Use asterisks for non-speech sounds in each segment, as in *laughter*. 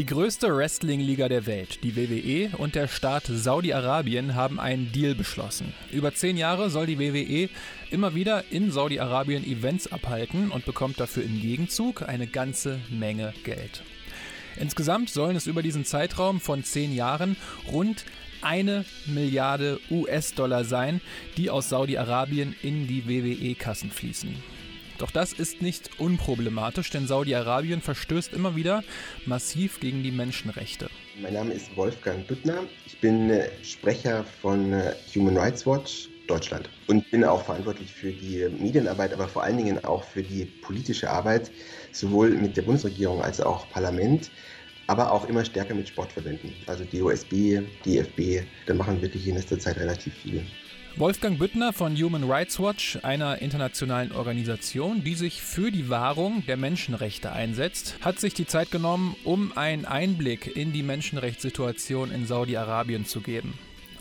Die größte Wrestling-Liga der Welt, die WWE und der Staat Saudi-Arabien haben einen Deal beschlossen. Über zehn Jahre soll die WWE immer wieder in Saudi-Arabien Events abhalten und bekommt dafür im Gegenzug eine ganze Menge Geld. Insgesamt sollen es über diesen Zeitraum von zehn Jahren rund eine Milliarde US-Dollar sein, die aus Saudi-Arabien in die WWE-Kassen fließen. Doch das ist nicht unproblematisch, denn Saudi-Arabien verstößt immer wieder massiv gegen die Menschenrechte. Mein Name ist Wolfgang Büttner. Ich bin äh, Sprecher von äh, Human Rights Watch Deutschland und bin auch verantwortlich für die Medienarbeit, aber vor allen Dingen auch für die politische Arbeit, sowohl mit der Bundesregierung als auch Parlament aber auch immer stärker mit Sportverbänden. Also DOSB, DFB, da machen wirklich in letzter Zeit relativ viel. Wolfgang Büttner von Human Rights Watch, einer internationalen Organisation, die sich für die Wahrung der Menschenrechte einsetzt, hat sich die Zeit genommen, um einen Einblick in die Menschenrechtssituation in Saudi-Arabien zu geben.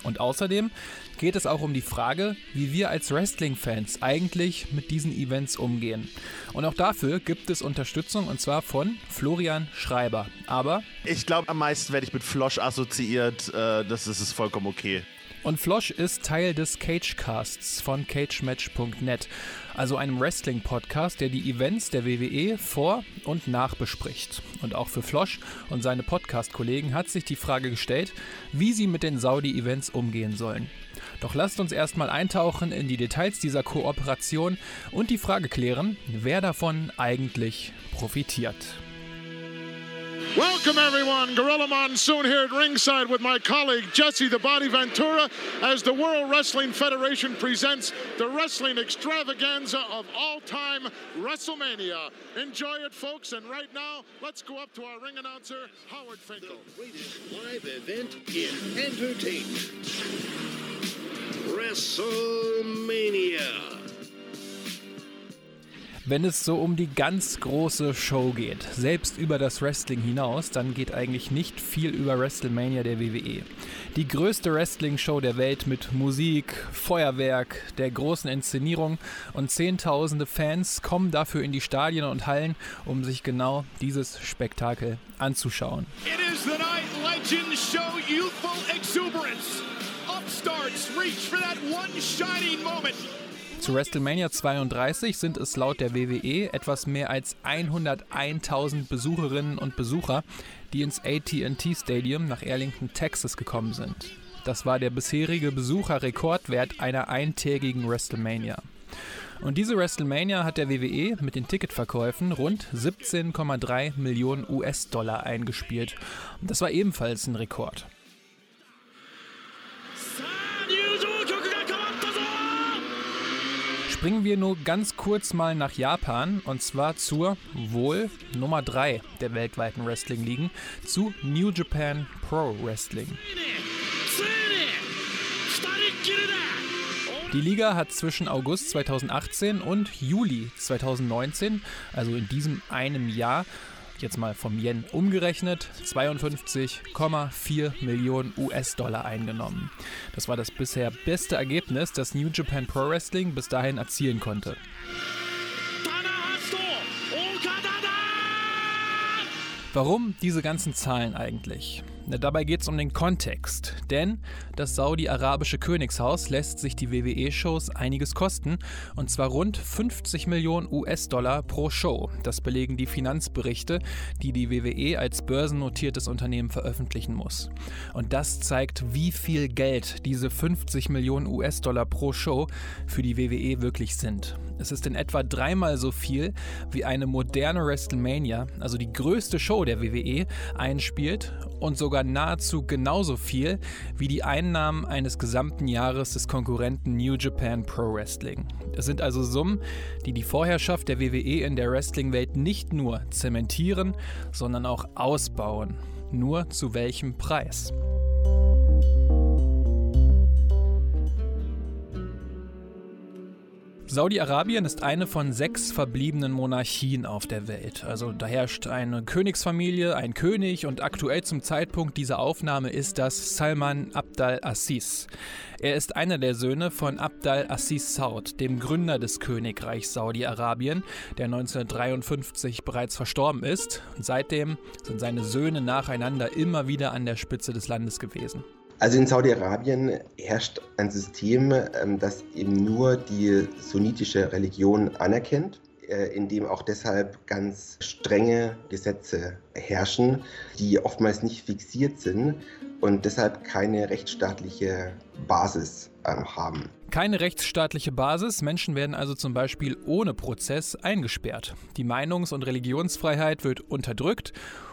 Und außerdem geht es auch um die Frage, wie wir als Wrestling-Fans eigentlich mit diesen Events umgehen. Und auch dafür gibt es Unterstützung und zwar von Florian Schreiber. Aber ich glaube, am meisten werde ich mit Flosch assoziiert. Äh, das ist vollkommen okay. Und Flosch ist Teil des Cagecasts von cagematch.net, also einem Wrestling-Podcast, der die Events der WWE vor und nach bespricht. Und auch für Flosch und seine Podcast-Kollegen hat sich die Frage gestellt, wie sie mit den Saudi-Events umgehen sollen. Doch lasst uns erstmal eintauchen in die Details dieser Kooperation und die Frage klären, wer davon eigentlich profitiert. Welcome, everyone. Gorilla Monsoon here at ringside with my colleague Jesse the Body Ventura as the World Wrestling Federation presents the wrestling extravaganza of all time WrestleMania. Enjoy it, folks. And right now, let's go up to our ring announcer, Howard Finkel. The greatest live event in entertainment WrestleMania. Wenn es so um die ganz große Show geht, selbst über das Wrestling hinaus, dann geht eigentlich nicht viel über WrestleMania der WWE. Die größte Wrestling-Show der Welt mit Musik, Feuerwerk, der großen Inszenierung und Zehntausende Fans kommen dafür in die Stadien und Hallen, um sich genau dieses Spektakel anzuschauen. It is the night legends show youthful exuberance. Upstarts reach for that one shining moment. Zu WrestleMania 32 sind es laut der WWE etwas mehr als 101.000 Besucherinnen und Besucher, die ins AT&T Stadium nach Arlington, Texas gekommen sind. Das war der bisherige Besucherrekordwert einer eintägigen WrestleMania. Und diese WrestleMania hat der WWE mit den Ticketverkäufen rund 17,3 Millionen US-Dollar eingespielt. Das war ebenfalls ein Rekord. Springen wir nur ganz kurz mal nach Japan und zwar zur wohl Nummer 3 der weltweiten Wrestling-Ligen, zu New Japan Pro Wrestling. Die Liga hat zwischen August 2018 und Juli 2019, also in diesem einem Jahr, jetzt mal vom Yen umgerechnet, 52,4 Millionen US-Dollar eingenommen. Das war das bisher beste Ergebnis, das New Japan Pro Wrestling bis dahin erzielen konnte. Warum diese ganzen Zahlen eigentlich? Dabei geht es um den Kontext, denn das saudi-arabische Königshaus lässt sich die WWE-Shows einiges kosten, und zwar rund 50 Millionen US-Dollar pro Show. Das belegen die Finanzberichte, die die WWE als börsennotiertes Unternehmen veröffentlichen muss. Und das zeigt, wie viel Geld diese 50 Millionen US-Dollar pro Show für die WWE wirklich sind. Es ist in etwa dreimal so viel, wie eine moderne WrestleMania, also die größte Show der WWE, einspielt und sogar nahezu genauso viel wie die Einnahmen eines gesamten Jahres des Konkurrenten New Japan Pro Wrestling. Es sind also Summen, die die Vorherrschaft der WWE in der Wrestling-Welt nicht nur zementieren, sondern auch ausbauen. Nur zu welchem Preis? Saudi-Arabien ist eine von sechs verbliebenen Monarchien auf der Welt. Also da herrscht eine Königsfamilie, ein König und aktuell zum Zeitpunkt dieser Aufnahme ist das Salman Abdal Aziz. Er ist einer der Söhne von Abdal Aziz Saud, dem Gründer des Königreichs Saudi-Arabien, der 1953 bereits verstorben ist. Und seitdem sind seine Söhne nacheinander immer wieder an der Spitze des Landes gewesen. Also in Saudi-Arabien herrscht ein System, ähm, das eben nur die sunnitische Religion anerkennt, äh, in dem auch deshalb ganz strenge Gesetze herrschen, die oftmals nicht fixiert sind und deshalb keine rechtsstaatliche Basis ähm, haben. Keine rechtsstaatliche Basis. Menschen werden also zum Beispiel ohne Prozess eingesperrt. Die Meinungs- und Religionsfreiheit wird unterdrückt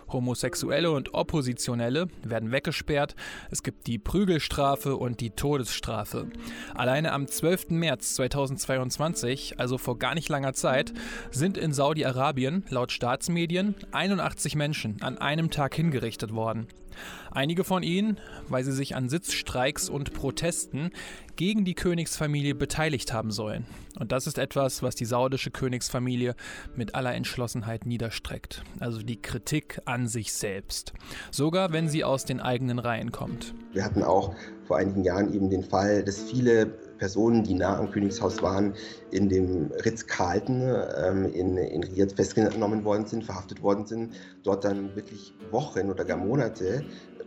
Homosexuelle und Oppositionelle werden weggesperrt. Es gibt die Prügelstrafe und die Todesstrafe. Alleine am 12. März 2022, also vor gar nicht langer Zeit, sind in Saudi-Arabien laut Staatsmedien 81 Menschen an einem Tag hingerichtet worden. Einige von ihnen, weil sie sich an Sitzstreiks und Protesten gegen die Königsfamilie beteiligt haben sollen. Und das ist etwas, was die saudische Königsfamilie mit aller Entschlossenheit niederstreckt. Also die Kritik an sich selbst. Sogar wenn sie aus den eigenen Reihen kommt. Wir hatten auch vor einigen Jahren eben den Fall, dass viele Personen, die nah am Königshaus waren, in dem Ritz-Carlton ähm, in, in Riyadh festgenommen worden sind, verhaftet worden sind, dort dann wirklich Wochen oder gar Monate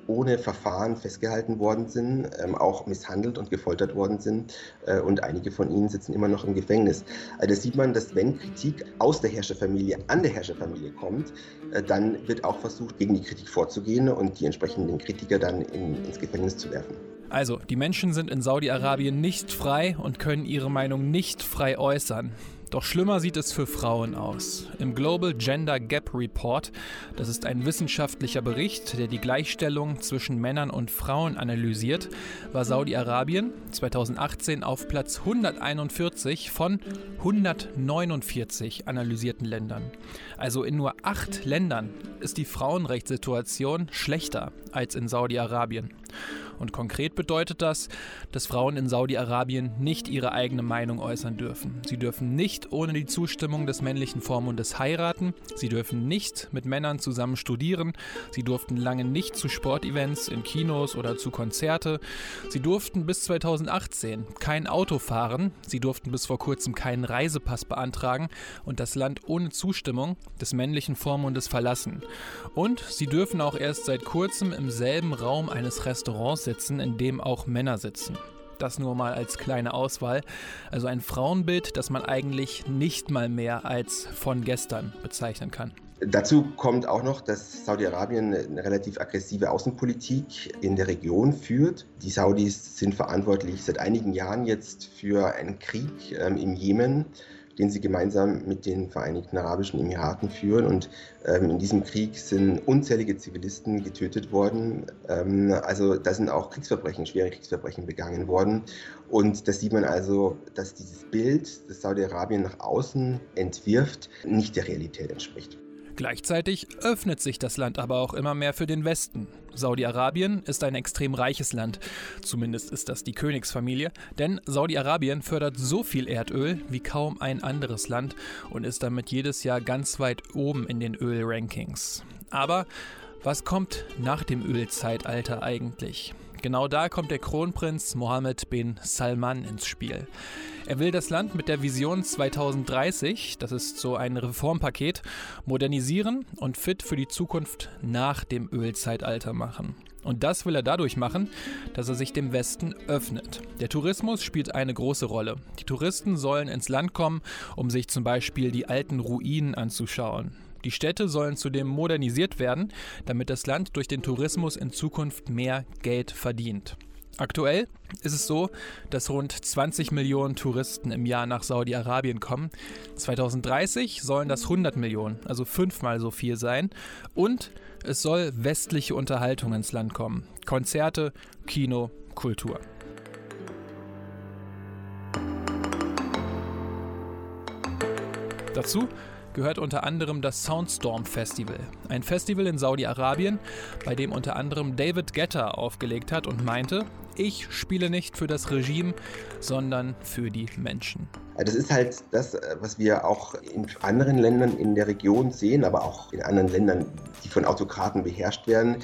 ohne Verfahren festgehalten worden sind, ähm, auch misshandelt und gefoltert worden sind äh, und einige von ihnen sitzen immer noch im Gefängnis. Also da sieht man, dass wenn Kritik aus der Herrscherfamilie an der Herrscherfamilie kommt, äh, dann wird auch versucht, gegen die Kritik vorzugehen und die entsprechenden Kritiker dann in, ins Gefängnis zu werfen. Also, die Menschen sind in Saudi-Arabien nicht frei und können ihre Meinung nicht frei äußern. Doch schlimmer sieht es für Frauen aus. Im Global Gender Gap Report, das ist ein wissenschaftlicher Bericht, der die Gleichstellung zwischen Männern und Frauen analysiert, war Saudi-Arabien 2018 auf Platz 141 von 149 analysierten Ländern. Also in nur acht Ländern ist die Frauenrechtssituation schlechter als in Saudi-Arabien. Und konkret bedeutet das, dass Frauen in Saudi-Arabien nicht ihre eigene Meinung äußern dürfen. Sie dürfen nicht ohne die Zustimmung des männlichen Vormundes heiraten, sie dürfen nicht mit Männern zusammen studieren, sie durften lange nicht zu Sportevents, in Kinos oder zu Konzerte, sie durften bis 2018 kein Auto fahren, sie durften bis vor kurzem keinen Reisepass beantragen und das Land ohne Zustimmung des männlichen Vormundes verlassen. Und sie dürfen auch erst seit kurzem im selben Raum eines Restaurants sitzen, in dem auch Männer sitzen. Das nur mal als kleine Auswahl. Also ein Frauenbild, das man eigentlich nicht mal mehr als von gestern bezeichnen kann. Dazu kommt auch noch, dass Saudi-Arabien eine relativ aggressive Außenpolitik in der Region führt. Die Saudis sind verantwortlich seit einigen Jahren jetzt für einen Krieg ähm, im Jemen den sie gemeinsam mit den Vereinigten Arabischen Emiraten führen. Und ähm, in diesem Krieg sind unzählige Zivilisten getötet worden. Ähm, also da sind auch Kriegsverbrechen, schwere Kriegsverbrechen begangen worden. Und da sieht man also, dass dieses Bild, das Saudi-Arabien nach außen entwirft, nicht der Realität entspricht. Gleichzeitig öffnet sich das Land aber auch immer mehr für den Westen. Saudi-Arabien ist ein extrem reiches Land, zumindest ist das die Königsfamilie, denn Saudi-Arabien fördert so viel Erdöl wie kaum ein anderes Land und ist damit jedes Jahr ganz weit oben in den Ölrankings. Aber was kommt nach dem Ölzeitalter eigentlich? Genau da kommt der Kronprinz Mohammed bin Salman ins Spiel. Er will das Land mit der Vision 2030, das ist so ein Reformpaket, modernisieren und fit für die Zukunft nach dem Ölzeitalter machen. Und das will er dadurch machen, dass er sich dem Westen öffnet. Der Tourismus spielt eine große Rolle. Die Touristen sollen ins Land kommen, um sich zum Beispiel die alten Ruinen anzuschauen. Die Städte sollen zudem modernisiert werden, damit das Land durch den Tourismus in Zukunft mehr Geld verdient. Aktuell ist es so, dass rund 20 Millionen Touristen im Jahr nach Saudi-Arabien kommen. 2030 sollen das 100 Millionen, also fünfmal so viel sein. Und es soll westliche Unterhaltung ins Land kommen. Konzerte, Kino, Kultur. Dazu gehört unter anderem das Soundstorm Festival, ein Festival in Saudi-Arabien, bei dem unter anderem David Guetta aufgelegt hat und meinte, ich spiele nicht für das Regime, sondern für die Menschen. Das ist halt das, was wir auch in anderen Ländern in der Region sehen, aber auch in anderen Ländern, die von Autokraten beherrscht werden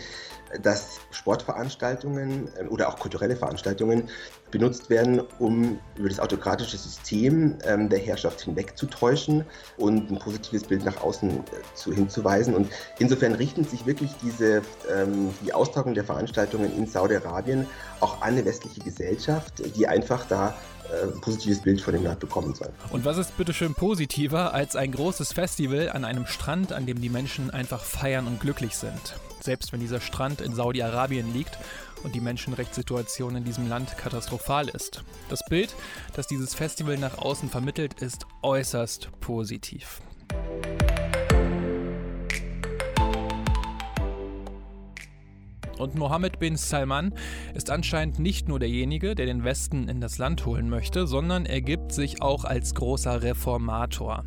dass Sportveranstaltungen ähm, oder auch kulturelle Veranstaltungen benutzt werden, um über das autokratische System ähm, der Herrschaft hinwegzutäuschen und ein positives Bild nach außen äh, zu, hinzuweisen. Und insofern richten sich wirklich diese, ähm, die Austragung der Veranstaltungen in Saudi-Arabien auch an eine westliche Gesellschaft, die einfach da äh, ein positives Bild von dem Land bekommen soll. Und was ist bitteschön positiver als ein großes Festival an einem Strand, an dem die Menschen einfach feiern und glücklich sind? Selbst wenn dieser Strand in Saudi-Arabien liegt und die Menschenrechtssituation in diesem Land katastrophal ist. Das Bild, das dieses Festival nach außen vermittelt, ist äußerst positiv. Und Mohammed bin Salman ist anscheinend nicht nur derjenige, der den Westen in das Land holen möchte, sondern er gibt sich auch als großer Reformator.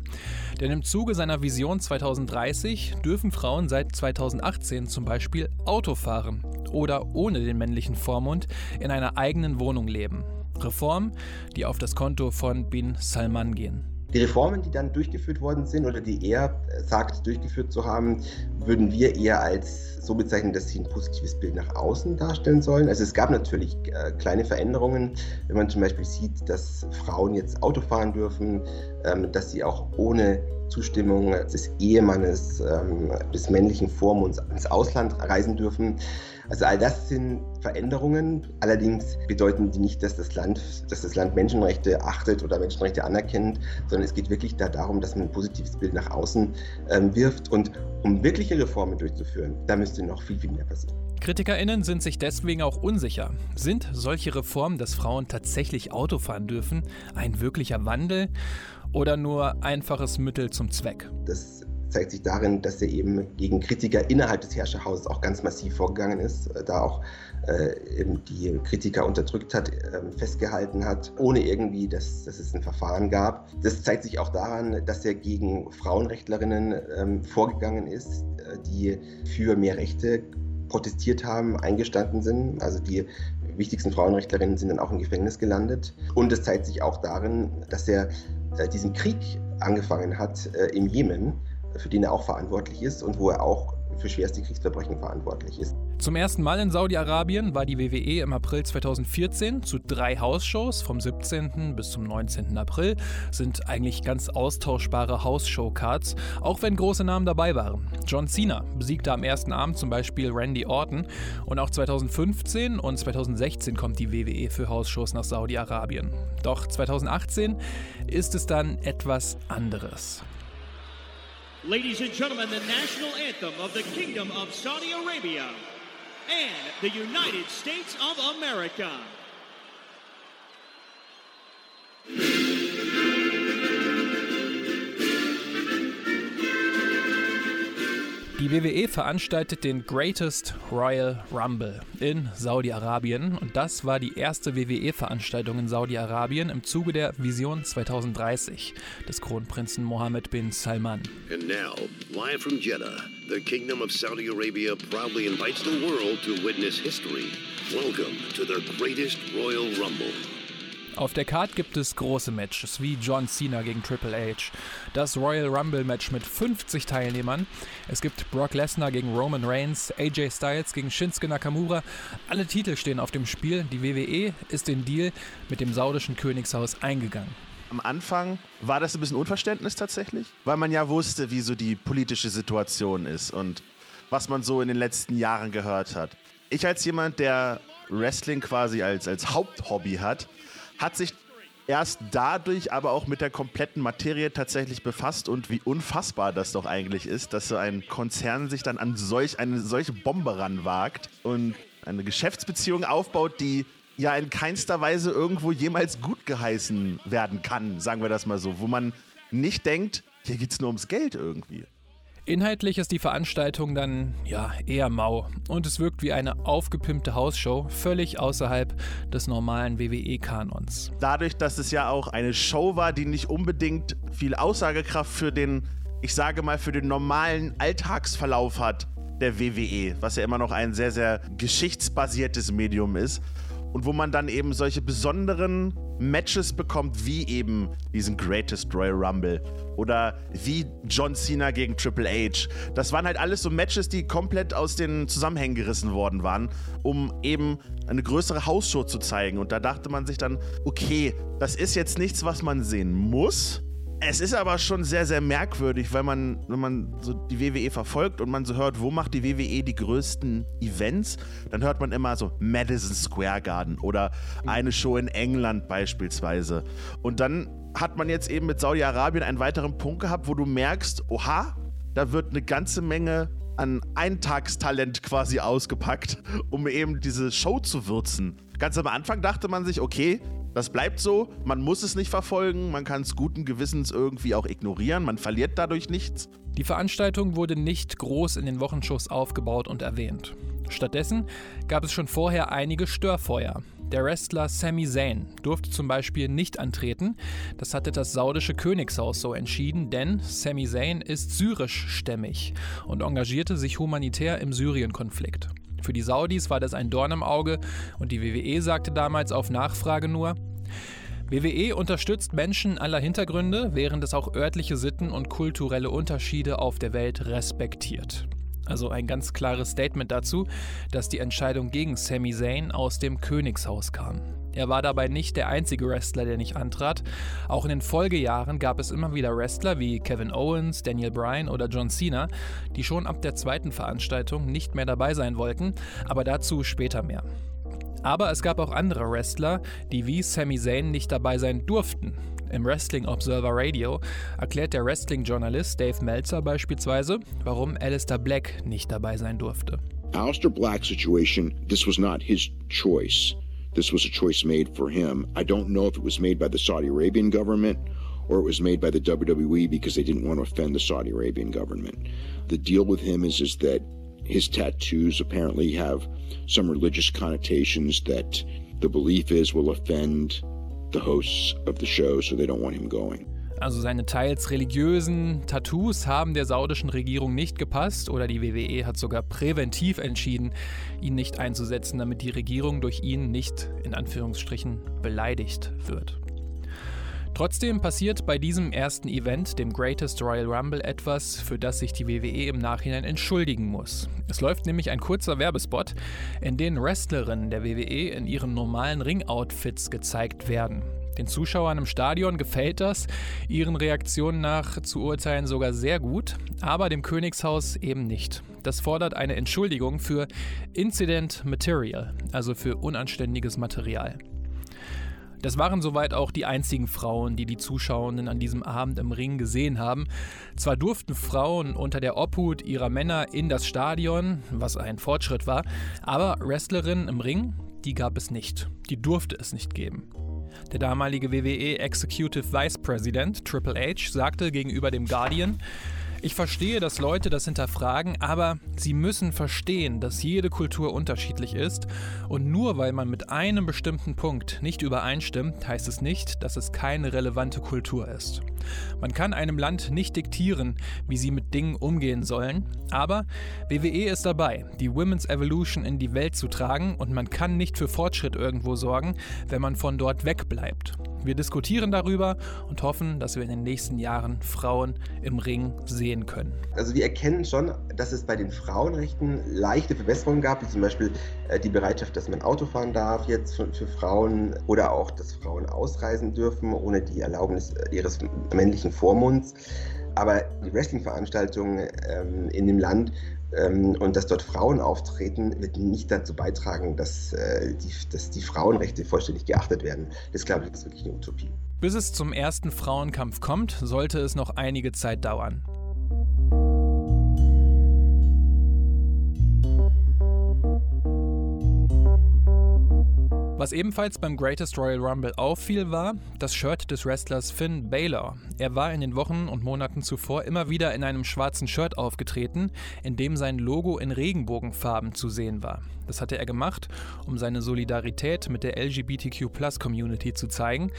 Denn im Zuge seiner Vision 2030 dürfen Frauen seit 2018 zum Beispiel Auto fahren oder ohne den männlichen Vormund in einer eigenen Wohnung leben. Reformen, die auf das Konto von Bin Salman gehen. Die Reformen, die dann durchgeführt worden sind oder die er sagt, durchgeführt zu haben, würden wir eher als so bezeichnen, dass sie ein positives Bild nach außen darstellen sollen. Also es gab natürlich äh, kleine Veränderungen, wenn man zum Beispiel sieht, dass Frauen jetzt Auto fahren dürfen, ähm, dass sie auch ohne Zustimmung des Ehemannes, ähm, des männlichen Vormunds ins Ausland reisen dürfen. Also all das sind Veränderungen. Allerdings bedeuten die nicht, dass das Land, dass das Land Menschenrechte achtet oder Menschenrechte anerkennt, sondern es geht wirklich da darum, dass man ein positives Bild nach außen ähm, wirft. Und um wirkliche Reformen durchzuführen, da müsste noch viel, viel mehr passieren. KritikerInnen sind sich deswegen auch unsicher. Sind solche Reformen, dass Frauen tatsächlich Auto fahren dürfen, ein wirklicher Wandel oder nur einfaches Mittel zum Zweck? Das zeigt sich darin, dass er eben gegen Kritiker innerhalb des Herrscherhauses auch ganz massiv vorgegangen ist, äh, da auch äh, die Kritiker unterdrückt hat, äh, festgehalten hat, ohne irgendwie, dass, dass, es ein Verfahren gab. Das zeigt sich auch daran, dass er gegen Frauenrechtlerinnen ähm, vorgegangen ist, äh, die für mehr Rechte protestiert haben, eingestanden sind. Also die wichtigsten Frauenrechtlerinnen sind dann auch im Gefängnis gelandet. Und es zeigt sich auch darin, dass er äh, diesen Krieg angefangen hat äh, im Jemen, für den er auch verantwortlich ist und wo er auch für schwerste Kriegsverbrechen verantwortlich ist. Zum ersten Mal in Saudi-Arabien war die WWE im April 2014 zu drei Hausshows vom 17. bis zum 19. April. Sind eigentlich ganz austauschbare Hausshow-Cards, auch wenn große Namen dabei waren. John Cena besiegte am ersten Abend zum Beispiel Randy Orton und auch 2015 und 2016 kommt die WWE für Hausshows nach Saudi-Arabien. Doch 2018 ist es dann etwas anderes. Ladies and gentlemen, the national anthem of the Kingdom of Saudi Arabia and the United States of America. Die WWE veranstaltet den Greatest Royal Rumble in Saudi-Arabien und das war die erste WWE-Veranstaltung in Saudi-Arabien im Zuge der Vision 2030 des Kronprinzen Mohammed bin Salman. And now, live from Jeddah, the Kingdom of Saudi Arabia proudly invites the world to witness history. Welcome to the Greatest Royal Rumble. Auf der Card gibt es große Matches wie John Cena gegen Triple H, das Royal Rumble Match mit 50 Teilnehmern. Es gibt Brock Lesnar gegen Roman Reigns, AJ Styles gegen Shinsuke Nakamura. Alle Titel stehen auf dem Spiel. Die WWE ist den Deal mit dem saudischen Königshaus eingegangen. Am Anfang war das ein bisschen Unverständnis tatsächlich, weil man ja wusste, wie so die politische Situation ist und was man so in den letzten Jahren gehört hat. Ich als jemand, der Wrestling quasi als, als Haupthobby hat, hat sich erst dadurch aber auch mit der kompletten Materie tatsächlich befasst und wie unfassbar das doch eigentlich ist, dass so ein Konzern sich dann an solch eine solche Bombe ranwagt und eine Geschäftsbeziehung aufbaut, die ja in keinster Weise irgendwo jemals gut geheißen werden kann, sagen wir das mal so, wo man nicht denkt, hier geht es nur ums Geld irgendwie. Inhaltlich ist die Veranstaltung dann ja eher mau und es wirkt wie eine aufgepimpte Hausshow, völlig außerhalb des normalen WWE-Kanons. Dadurch, dass es ja auch eine Show war, die nicht unbedingt viel Aussagekraft für den, ich sage mal, für den normalen Alltagsverlauf hat der WWE, was ja immer noch ein sehr, sehr geschichtsbasiertes Medium ist, und wo man dann eben solche besonderen Matches bekommt, wie eben diesen Greatest Royal Rumble oder wie John Cena gegen Triple H. Das waren halt alles so Matches, die komplett aus den Zusammenhängen gerissen worden waren, um eben eine größere Hausshow zu zeigen. Und da dachte man sich dann, okay, das ist jetzt nichts, was man sehen muss, es ist aber schon sehr, sehr merkwürdig, weil man, wenn man so die WWE verfolgt und man so hört, wo macht die WWE die größten Events, dann hört man immer so Madison Square Garden oder eine Show in England beispielsweise. Und dann hat man jetzt eben mit Saudi-Arabien einen weiteren Punkt gehabt, wo du merkst, oha, da wird eine ganze Menge an Eintagstalent quasi ausgepackt, um eben diese Show zu würzen. Ganz am Anfang dachte man sich, okay, das bleibt so, man muss es nicht verfolgen, man kann es guten Gewissens irgendwie auch ignorieren, man verliert dadurch nichts. Die Veranstaltung wurde nicht groß in den Wochenshows aufgebaut und erwähnt. Stattdessen gab es schon vorher einige Störfeuer. Der Wrestler Sami Zayn durfte zum Beispiel nicht antreten. Das hatte das saudische Königshaus so entschieden, denn Sami Zayn ist syrischstämmig und engagierte sich humanitär im Syrien-Konflikt. Für die Saudis war das ein Dorn im Auge und die WWE sagte damals auf Nachfrage nur, WWE unterstützt Menschen aller Hintergründe, während es auch örtliche Sitten und kulturelle Unterschiede auf der Welt respektiert. Also ein ganz klares Statement dazu, dass die Entscheidung gegen Sami Zayn aus dem Königshaus kam. Er war dabei nicht der einzige Wrestler, der nicht antrat. Auch in den Folgejahren gab es immer wieder Wrestler wie Kevin Owens, Daniel Bryan oder John Cena, die schon ab der zweiten Veranstaltung nicht mehr dabei sein wollten, aber dazu später mehr. Aber es gab auch andere Wrestler, die wie Sami Zayn nicht dabei sein durften. Im Wrestling Observer Radio erklärt der Wrestling-Journalist Dave Meltzer beispielsweise, warum Alistair Black nicht dabei sein durfte. Alistair Black's situation, this was not his choice. This was a choice made for him. I don't know if it was made by the Saudi Arabian government or it was made by the WWE because they didn't want to offend the Saudi Arabian government. The deal with him is, is that his tattoos apparently have some religious connotations that the belief is will offend the hosts of the show, so they don't want him going. Also seine teils religiösen Tattoos haben der saudischen Regierung nicht gepasst oder die WWE hat sogar präventiv entschieden, ihn nicht einzusetzen, damit die Regierung durch ihn nicht in Anführungsstrichen beleidigt wird. Trotzdem passiert bei diesem ersten Event, dem Greatest Royal Rumble, etwas, für das sich die WWE im Nachhinein entschuldigen muss. Es läuft nämlich ein kurzer Werbespot, in dem Wrestlerinnen der WWE in ihren normalen Ring-Outfits gezeigt werden. Den Zuschauern im Stadion gefällt das, ihren Reaktionen nach zu urteilen sogar sehr gut, aber dem Königshaus eben nicht. Das fordert eine Entschuldigung für Incident Material, also für unanständiges Material. Das waren soweit auch die einzigen Frauen, die die Zuschauenden an diesem Abend im Ring gesehen haben. Zwar durften Frauen unter der Obhut ihrer Männer in das Stadion, was ein Fortschritt war, aber Wrestlerinnen im Ring, die gab es nicht. Die durfte es nicht geben. Der damalige WWE Executive Vice President Triple H sagte gegenüber dem Guardian, ich verstehe, dass Leute das hinterfragen, aber sie müssen verstehen, dass jede Kultur unterschiedlich ist und nur weil man mit einem bestimmten Punkt nicht übereinstimmt, heißt es nicht, dass es keine relevante Kultur ist. Man kann einem Land nicht diktieren, wie sie mit Dingen umgehen sollen, aber WWE ist dabei, die Women's Evolution in die Welt zu tragen und man kann nicht für Fortschritt irgendwo sorgen, wenn man von dort wegbleibt. Wir diskutieren darüber und hoffen, dass wir in den nächsten Jahren Frauen im Ring sehen können. Also wir erkennen schon, dass es bei den Frauenrechten leichte Verbesserungen gab, wie zum Beispiel äh, die Bereitschaft, dass man Auto fahren darf jetzt für, Frauen oder auch, dass Frauen ausreisen dürfen ohne die Erlaubnis äh, ihres männlichen Vormunds. Aber die Wrestling-Veranstaltungen ähm, in dem Land ähm, und dass dort Frauen auftreten, wird nicht dazu beitragen, dass, äh, die, dass die Frauenrechte vollständig geachtet werden. Das glaube ich ist wirklich eine Utopie. Bis es zum ersten Frauenkampf kommt, sollte es noch einige Zeit dauern. Was ebenfalls beim Greatest Royal Rumble auffiel, war das Shirt des Wrestlers Finn Balor. Er war in den Wochen und Monaten zuvor immer wieder in einem schwarzen Shirt aufgetreten, in dem sein Logo in Regenbogenfarben zu sehen war. Das hatte er gemacht, um seine Solidarität mit der LGBTQ-Plus-Community zu zeigen.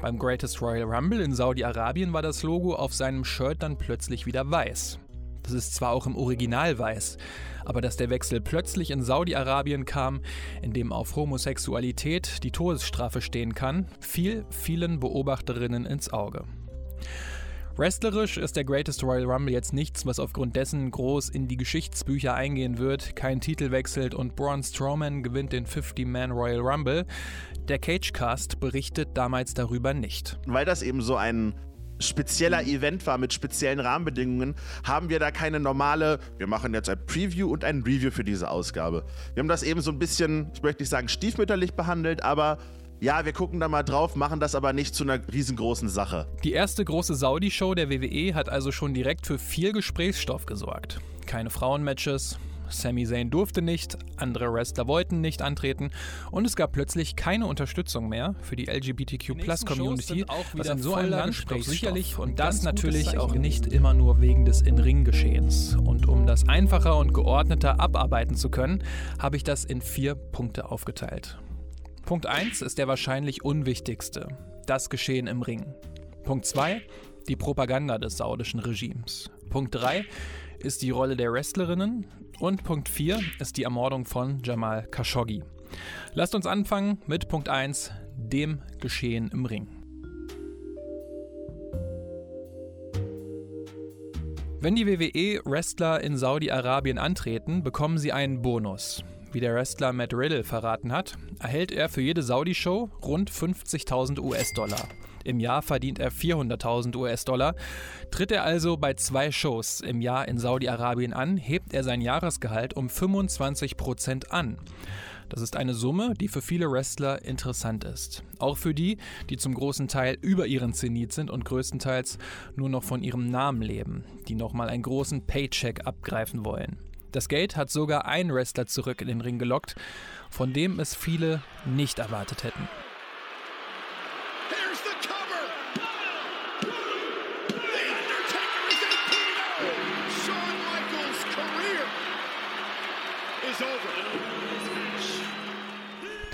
Beim Greatest Royal Rumble in Saudi-Arabien war das Logo auf seinem Shirt dann plötzlich wieder weiß. Das ist zwar auch im Original weiß, aber dass der Wechsel plötzlich in Saudi-Arabien kam, in dem auf Homosexualität die Todesstrafe stehen kann, fiel vielen Beobachterinnen ins Auge. Wrestlerisch ist der Greatest Royal Rumble jetzt nichts, was aufgrund dessen groß in die Geschichtsbücher eingehen wird. Kein Titel wechselt und Braun Strowman gewinnt den 50-Man Royal Rumble. Der Cagecast berichtet damals darüber nicht. Weil das eben so ein spezieller Event war mit speziellen Rahmenbedingungen, haben wir da keine normale, wir machen jetzt ein Preview und ein Review für diese Ausgabe. Wir haben das eben so ein bisschen, ich möchte nicht sagen stiefmütterlich behandelt, aber ja, wir gucken da mal drauf, machen das aber nicht zu einer riesengroßen Sache. Die erste große Saudi-Show der WWE hat also schon direkt für viel Gesprächsstoff gesorgt. Keine Frauenmatches, Sami Zayn durfte nicht, andere Wrestler wollten nicht antreten und es gab plötzlich keine Unterstützung mehr für die LGBTQ-Plus-Community, was in so einem Land doch sicherlich und das natürlich auch nicht immer nur wegen des In-Ring-Geschehens. Und um das einfacher und geordneter abarbeiten zu können, habe ich das in vier Punkte aufgeteilt. Punkt 1 ist der wahrscheinlich unwichtigste, das Geschehen im Ring. Punkt 2, die Propaganda des saudischen Regimes. Punkt 3 ist die Rolle der Wrestlerinnen und Punkt 4 ist die Ermordung von Jamal Khashoggi. Lasst uns anfangen mit Punkt 1, dem Geschehen im Ring. Wenn die WWE-Wrestler in Saudi-Arabien antreten, bekommen sie einen Bonus. Wie der Wrestler Matt Riddle verraten hat, erhält er für jede Saudi-Show rund 50.000 US-Dollar. Im Jahr verdient er 400.000 US-Dollar. Tritt er also bei zwei Shows im Jahr in Saudi-Arabien an, hebt er sein Jahresgehalt um 25% an. Das ist eine Summe, die für viele Wrestler interessant ist. Auch für die, die zum großen Teil über ihren Zenit sind und größtenteils nur noch von ihrem Namen leben, die nochmal einen großen Paycheck abgreifen wollen. Das Geld hat sogar einen Wrestler zurück in den Ring gelockt, von dem es viele nicht erwartet hätten.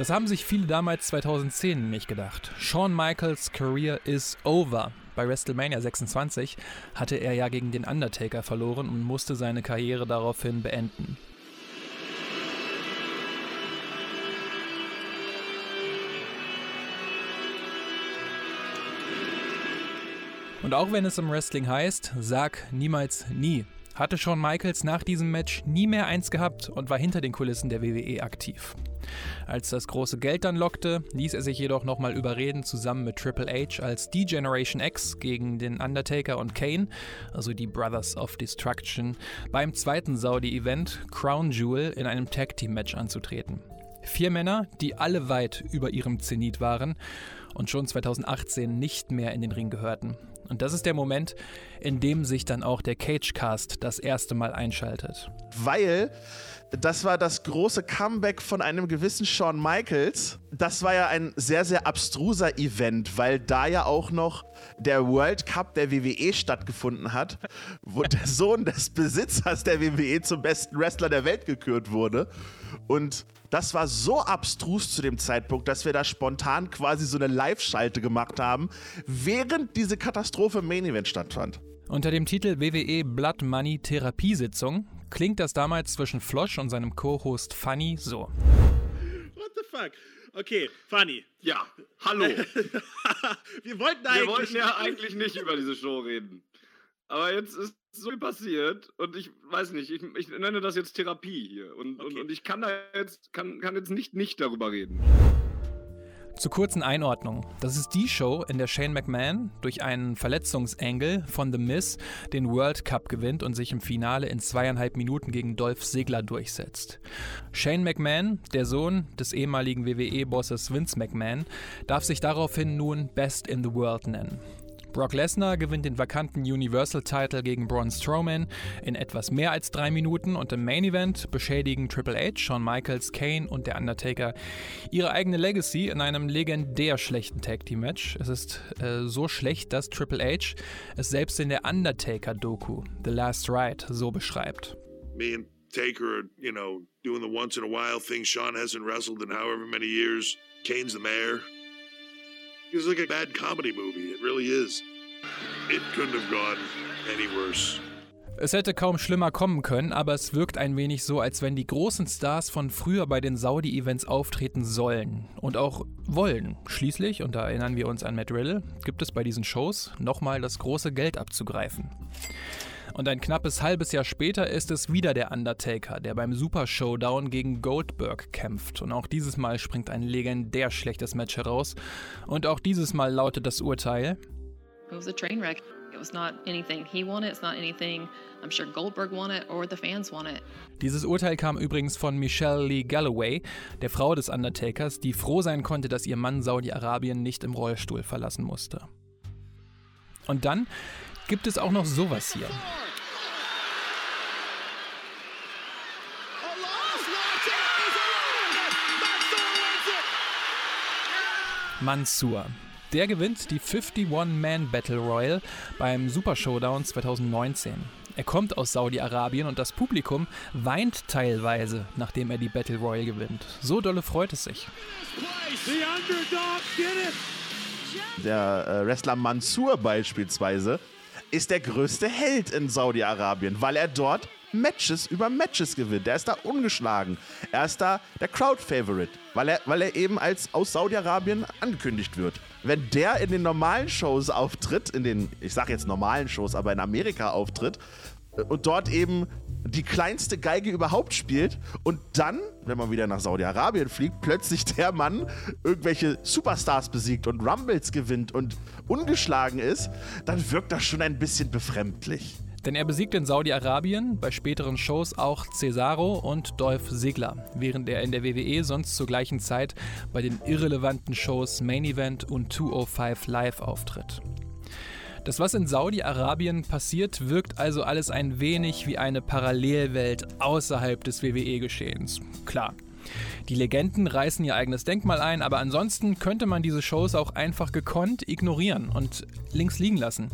Das haben sich viele damals 2010 nicht gedacht. Shawn Michaels Career is over. Bei WrestleMania 26 hatte er ja gegen den Undertaker verloren und musste seine Karriere daraufhin beenden. Und auch wenn es im Wrestling heißt, sag niemals nie, hatte Shawn Michaels nach diesem Match nie mehr eins gehabt und war hinter den Kulissen der WWE aktiv. Als das große Geld dann lockte, ließ er sich jedoch nochmal überreden, zusammen mit Triple H als D-Generation X gegen den Undertaker und Kane, also die Brothers of Destruction, beim zweiten Saudi-Event Crown Jewel in einem Tag-Team-Match anzutreten. Vier Männer, die alle weit über ihrem Zenit waren und schon 2018 nicht mehr in den Ring gehörten. Und das ist der Moment, in dem sich dann auch der Cagecast das erste Mal einschaltet. Weil das war das große Comeback von einem gewissen Shawn Michaels. Das war ja ein sehr, sehr abstruser Event, weil da ja auch noch der World Cup der WWE stattgefunden hat, wo der Sohn des Besitzers der WWE zum besten Wrestler der Welt gekürt wurde. Und das war so abstrus zu dem Zeitpunkt, dass wir da spontan quasi so eine Live-Schalte gemacht haben, während diese Katastrophe im Main Event stattfand. Unter dem Titel WWE Blood Money Therapiesitzung klingt das damals zwischen Flosch und seinem Co-Host Funny so. What the fuck? Okay, Funny. Ja, hallo. *laughs* wir wollten eigentlich. Wir wollten ja eigentlich nicht über diese Show reden. Aber jetzt ist so viel passiert und ich weiß nicht, ich, ich nenne das jetzt Therapie hier. Und, okay. und, und, ich kann da jetzt, kann, kann jetzt nicht nicht darüber reden. Zur kurzen Einordnung. Das ist die Show, in der Shane McMahon durch einen Verletzungsengel von The Miz den World Cup gewinnt und sich im Finale in zweieinhalb Minuten gegen Dolph Ziggler durchsetzt. Shane McMahon, der Sohn des ehemaligen WWE-Bosses Vince McMahon, darf sich daraufhin nun Best in the World nennen. Brock Lesnar gewinnt den vakanten Universal-Title gegen Braun Strowman in etwas mehr als drei Minuten und im Main Event beschädigen Triple H, Shawn Michaels, Kane und der Undertaker ihre eigene Legacy in einem legendär schlechten Tag Team Match. Es ist äh, so schlecht, dass Triple H es selbst in der Undertaker-Doku The Last Ride so beschreibt. Me and Taker you know, doing the once in a while thing. Sean hasn't wrestled in however many years. Kane's the mayor. It's like a bad comedy movie. It really is. It couldn't have gone any worse. Es hätte kaum schlimmer kommen können, aber es wirkt ein wenig so, als wenn die großen Stars von früher bei den Saudi-Events auftreten sollen und auch wollen. Schließlich, und da erinnern wir uns an Matt Riddle, gibt es bei diesen Shows nochmal das große Geld abzugreifen. Und ein knappes halbes Jahr später ist es wieder der Undertaker, der beim Super Showdown gegen Goldberg kämpft. Und auch dieses Mal springt ein legendär schlechtes Match heraus. Und auch dieses Mal lautet das Urteil: It was a train wreck. It was not anything he wanted. It's not anything I'm sure Goldberg wanted or the fans wanted. Dieses Urteil kam übrigens von Michelle Lee Galloway, der Frau des Undertakers, die froh sein konnte, dass ihr Mann Saudi-Arabien nicht im Rollstuhl verlassen musste. Und dann gibt es auch noch sowas hier. Mansour. Der gewinnt die 51-Man Battle Royal beim Super Showdown 2019. Er kommt aus Saudi-Arabien und das Publikum weint teilweise, nachdem er die Battle Royal gewinnt. So dolle freut es sich. Der äh, Wrestler Mansour beispielsweise ist der größte Held in Saudi-Arabien, weil er dort Matches über Matches gewinnt. Er ist da ungeschlagen. Er ist da der Crowd-Favorite, weil er, weil er eben als aus Saudi-Arabien angekündigt wird. Wenn der in den normalen Shows auftritt, in den, ich sag jetzt normalen Shows, aber in Amerika auftritt äh, und dort eben die kleinste Geige überhaupt spielt und dann, wenn man wieder nach Saudi-Arabien fliegt, plötzlich der Mann irgendwelche Superstars besiegt und Rumbles gewinnt und ungeschlagen ist, dann wirkt das schon ein bisschen befremdlich. Denn er besiegt in Saudi-Arabien bei späteren Shows auch Cesaro und Dolph Ziggler, während er in der WWE sonst zur gleichen Zeit bei den irrelevanten Shows Main Event und 205 Live auftritt. Das, was in Saudi-Arabien passiert, wirkt also alles ein wenig wie eine Parallelwelt außerhalb des WWE-Geschehens. Klar, die Legenden reißen ihr eigenes Denkmal ein, aber ansonsten könnte man diese Shows auch einfach gekonnt ignorieren und links liegen lassen.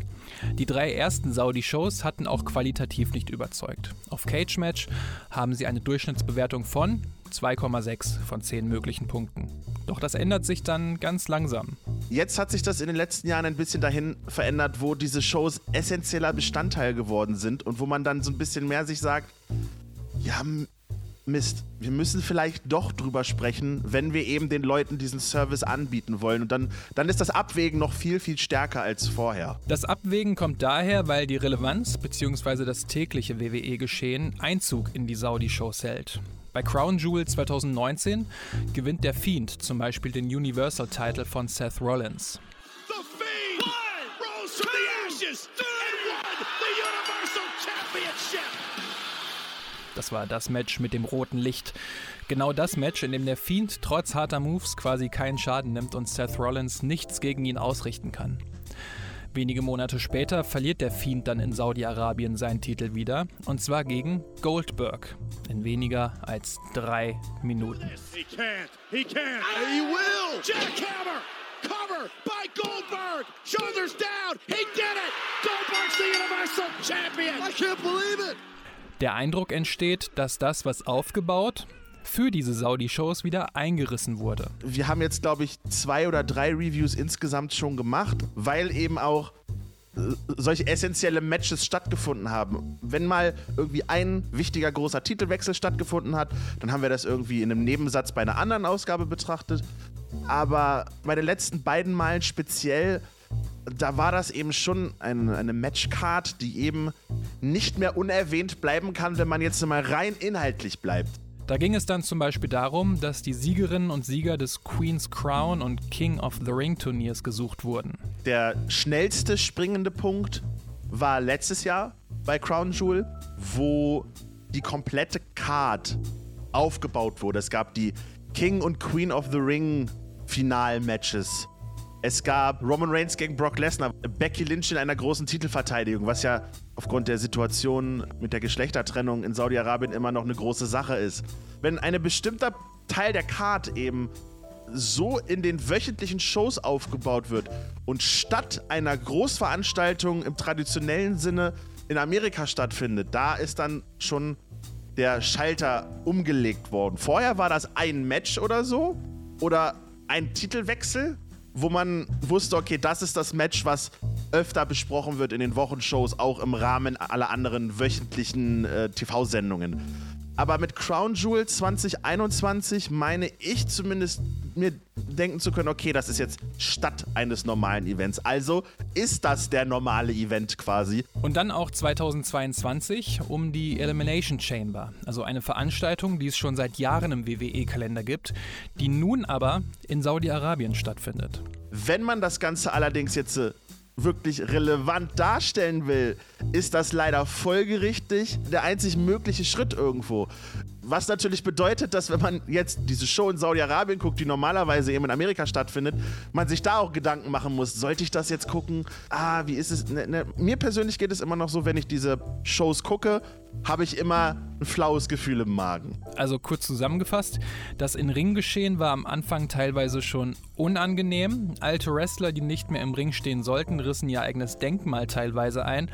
Die drei ersten Saudi-Shows hatten auch qualitativ nicht überzeugt. Auf Cage Match haben sie eine Durchschnittsbewertung von 2,6 von 10 möglichen Punkten. Doch das ändert sich dann ganz langsam. Jetzt hat sich das in den letzten Jahren ein bisschen dahin verändert, wo diese Shows essentieller Bestandteil geworden sind und wo man dann so ein bisschen mehr sich sagt, ja, Mist, wir müssen vielleicht doch drüber sprechen, wenn wir eben den Leuten diesen Service anbieten wollen. Und dann, dann ist das Abwägen noch viel, viel stärker als vorher. Das Abwägen kommt daher, weil die Relevanz bzw. das tägliche WWE-Geschehen Einzug in die Saudi-Shows hält. Bei Crown Jewel 2019 gewinnt der Fiend zum Beispiel den Universal-Title von Seth Rollins. The Fiend rose from the ashes and won the Universal Championship. Das war das Match mit dem roten Licht. Genau das Match, in dem der Fiend trotz harter Moves quasi keinen Schaden nimmt und Seth Rollins nichts gegen ihn ausrichten kann. Wenige Monate später verliert der Fiend dann in Saudi-Arabien seinen Titel wieder, und zwar gegen Goldberg in weniger als drei Minuten. He can't, he can't, he will! Jackhammer! Cover by Goldberg! Shoulders down! He did it! Goldberg's the Universal Champion! I can't believe it! Der Eindruck entsteht, dass das, was aufgebaut, für diese Saudi-Shows wieder eingerissen wurde. Wir haben jetzt, glaube ich, zwei oder drei Reviews insgesamt schon gemacht, weil eben auch äh, solche essentielle Matches stattgefunden haben. Wenn mal irgendwie ein wichtiger großer Titelwechsel stattgefunden hat, dann haben wir das irgendwie in einem Nebensatz bei einer anderen Ausgabe betrachtet. Aber bei den letzten beiden Malen speziell da war das eben schon ein, eine Matchcard, die eben nicht mehr unerwähnt bleiben kann, wenn man jetzt mal rein inhaltlich bleibt. Da ging es dann zum Beispiel darum, dass die Siegerinnen und Sieger des Queen's Crown und King of the Ring Turniers gesucht wurden. Der schnellste springende Punkt war letztes Jahr bei Crown Jewel, wo die komplette Card aufgebaut wurde. Es gab die King und Queen of the Ring Finalmatches es gab Roman Reigns gegen Brock Lesnar, Becky Lynch in einer großen Titelverteidigung, was ja aufgrund der Situation mit der Geschlechtertrennung in Saudi-Arabien immer noch eine große Sache ist. Wenn ein bestimmter Teil der Card eben so in den wöchentlichen Shows aufgebaut wird und statt einer Großveranstaltung im traditionellen Sinne in Amerika stattfindet, da ist dann schon der Schalter umgelegt worden. Vorher war das ein Match oder so oder ein Titelwechsel wo man wusste, okay, das ist das Match, was öfter besprochen wird in den Wochenshows, auch im Rahmen aller anderen wöchentlichen äh, TV-Sendungen. Aber mit Crown Jewel 2021 meine ich zumindest mir denken zu können, okay, das ist jetzt statt eines normalen Events. Also ist das der normale Event quasi. Und dann auch 2022 um die Elimination Chamber, also eine Veranstaltung, die es schon seit Jahren im WWE-Kalender gibt, die nun aber in Saudi-Arabien stattfindet. Wenn man das Ganze allerdings jetzt äh, wirklich relevant darstellen will, ist das leider folgerichtig der einzig mögliche Schritt irgendwo. Was natürlich bedeutet, dass wenn man jetzt diese Show in Saudi-Arabien guckt, die normalerweise eben in Amerika stattfindet, man sich da auch Gedanken machen muss, sollte ich das jetzt gucken? Ah, wie ist es? Ne, ne. Mir persönlich geht es immer noch so, wenn ich diese Shows gucke, habe ich immer ein flaues Gefühl im Magen. Also kurz zusammengefasst, das In-Ring-Geschehen war am Anfang teilweise schon unangenehm. Alte Wrestler, die nicht mehr im Ring stehen sollten, rissen ihr eigenes Denkmal teilweise ein,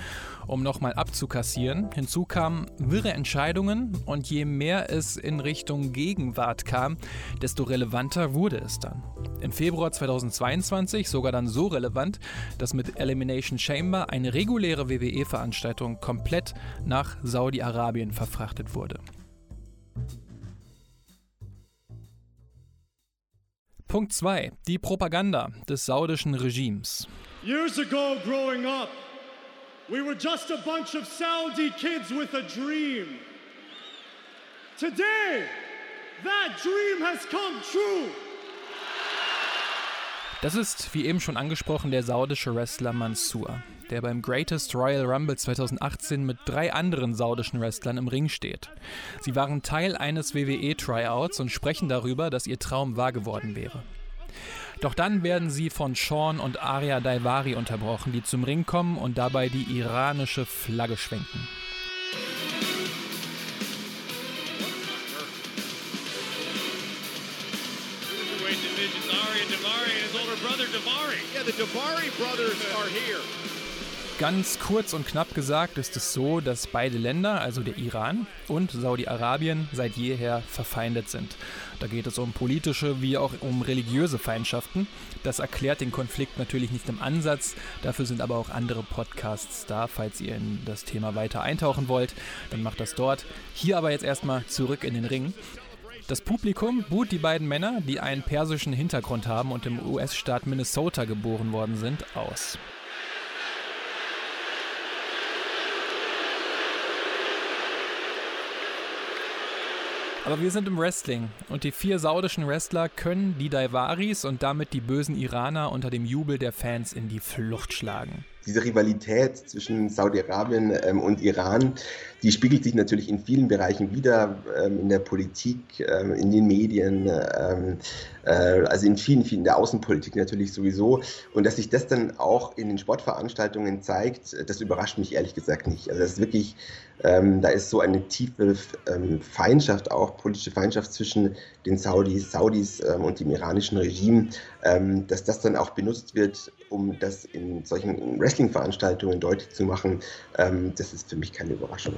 um nochmal abzukassieren. Hinzu kamen wirre Entscheidungen und je mehr es in Richtung Gegenwart kam, desto relevanter wurde es dann. Im Februar 2022 sogar dann so relevant, dass mit Elimination Chamber eine reguläre WWE-Veranstaltung komplett nach Saudi-Arabien verfrachtet wurde. Punkt 2. Die Propaganda des saudischen Regimes. Years ago, growing up, we were just a bunch of Saudi kids with a dream. Today, that dream has come true. Das ist, wie eben schon angesprochen, der saudische Wrestler Mansour, der beim Greatest Royal Rumble 2018 mit drei anderen saudischen Wrestlern im Ring steht. Sie waren Teil eines WWE-Tryouts und sprechen darüber, dass ihr Traum wahr geworden wäre. Doch dann werden sie von Sean und Arya Daivari unterbrochen, die zum Ring kommen und dabei die iranische Flagge schwenken. Ganz kurz und knapp gesagt ist es so, dass beide Länder, also der Iran und Saudi-Arabien, seit jeher verfeindet sind. Da geht es um politische wie auch um religiöse Feindschaften. Das erklärt den Konflikt natürlich nicht im Ansatz. Dafür sind aber auch andere Podcasts da. Falls ihr in das Thema weiter eintauchen wollt, dann macht das dort. Hier aber jetzt erstmal zurück in den Ring. Das Publikum buht die beiden Männer, die einen persischen Hintergrund haben und im US-Staat Minnesota geboren worden sind, aus. Aber wir sind im Wrestling und die vier saudischen Wrestler können die Daivaris und damit die bösen Iraner unter dem Jubel der Fans in die Flucht schlagen diese Rivalität zwischen Saudi-Arabien ähm, und Iran, die spiegelt sich natürlich in vielen Bereichen wieder, ähm, in der Politik, ähm, in den Medien, ähm, äh, also in vielen, vielen, der Außenpolitik natürlich sowieso. Und dass sich das dann auch in den Sportveranstaltungen zeigt, das überrascht mich ehrlich gesagt nicht. Also das ist wirklich, ähm, da ist so eine tiefe ähm, Feindschaft, auch politische Feindschaft zwischen den Saudis, Saudis und dem iranischen Regime, dass das dann auch benutzt wird, um das in solchen Wrestling-Veranstaltungen deutlich zu machen, ähm, das ist für mich keine Überraschung.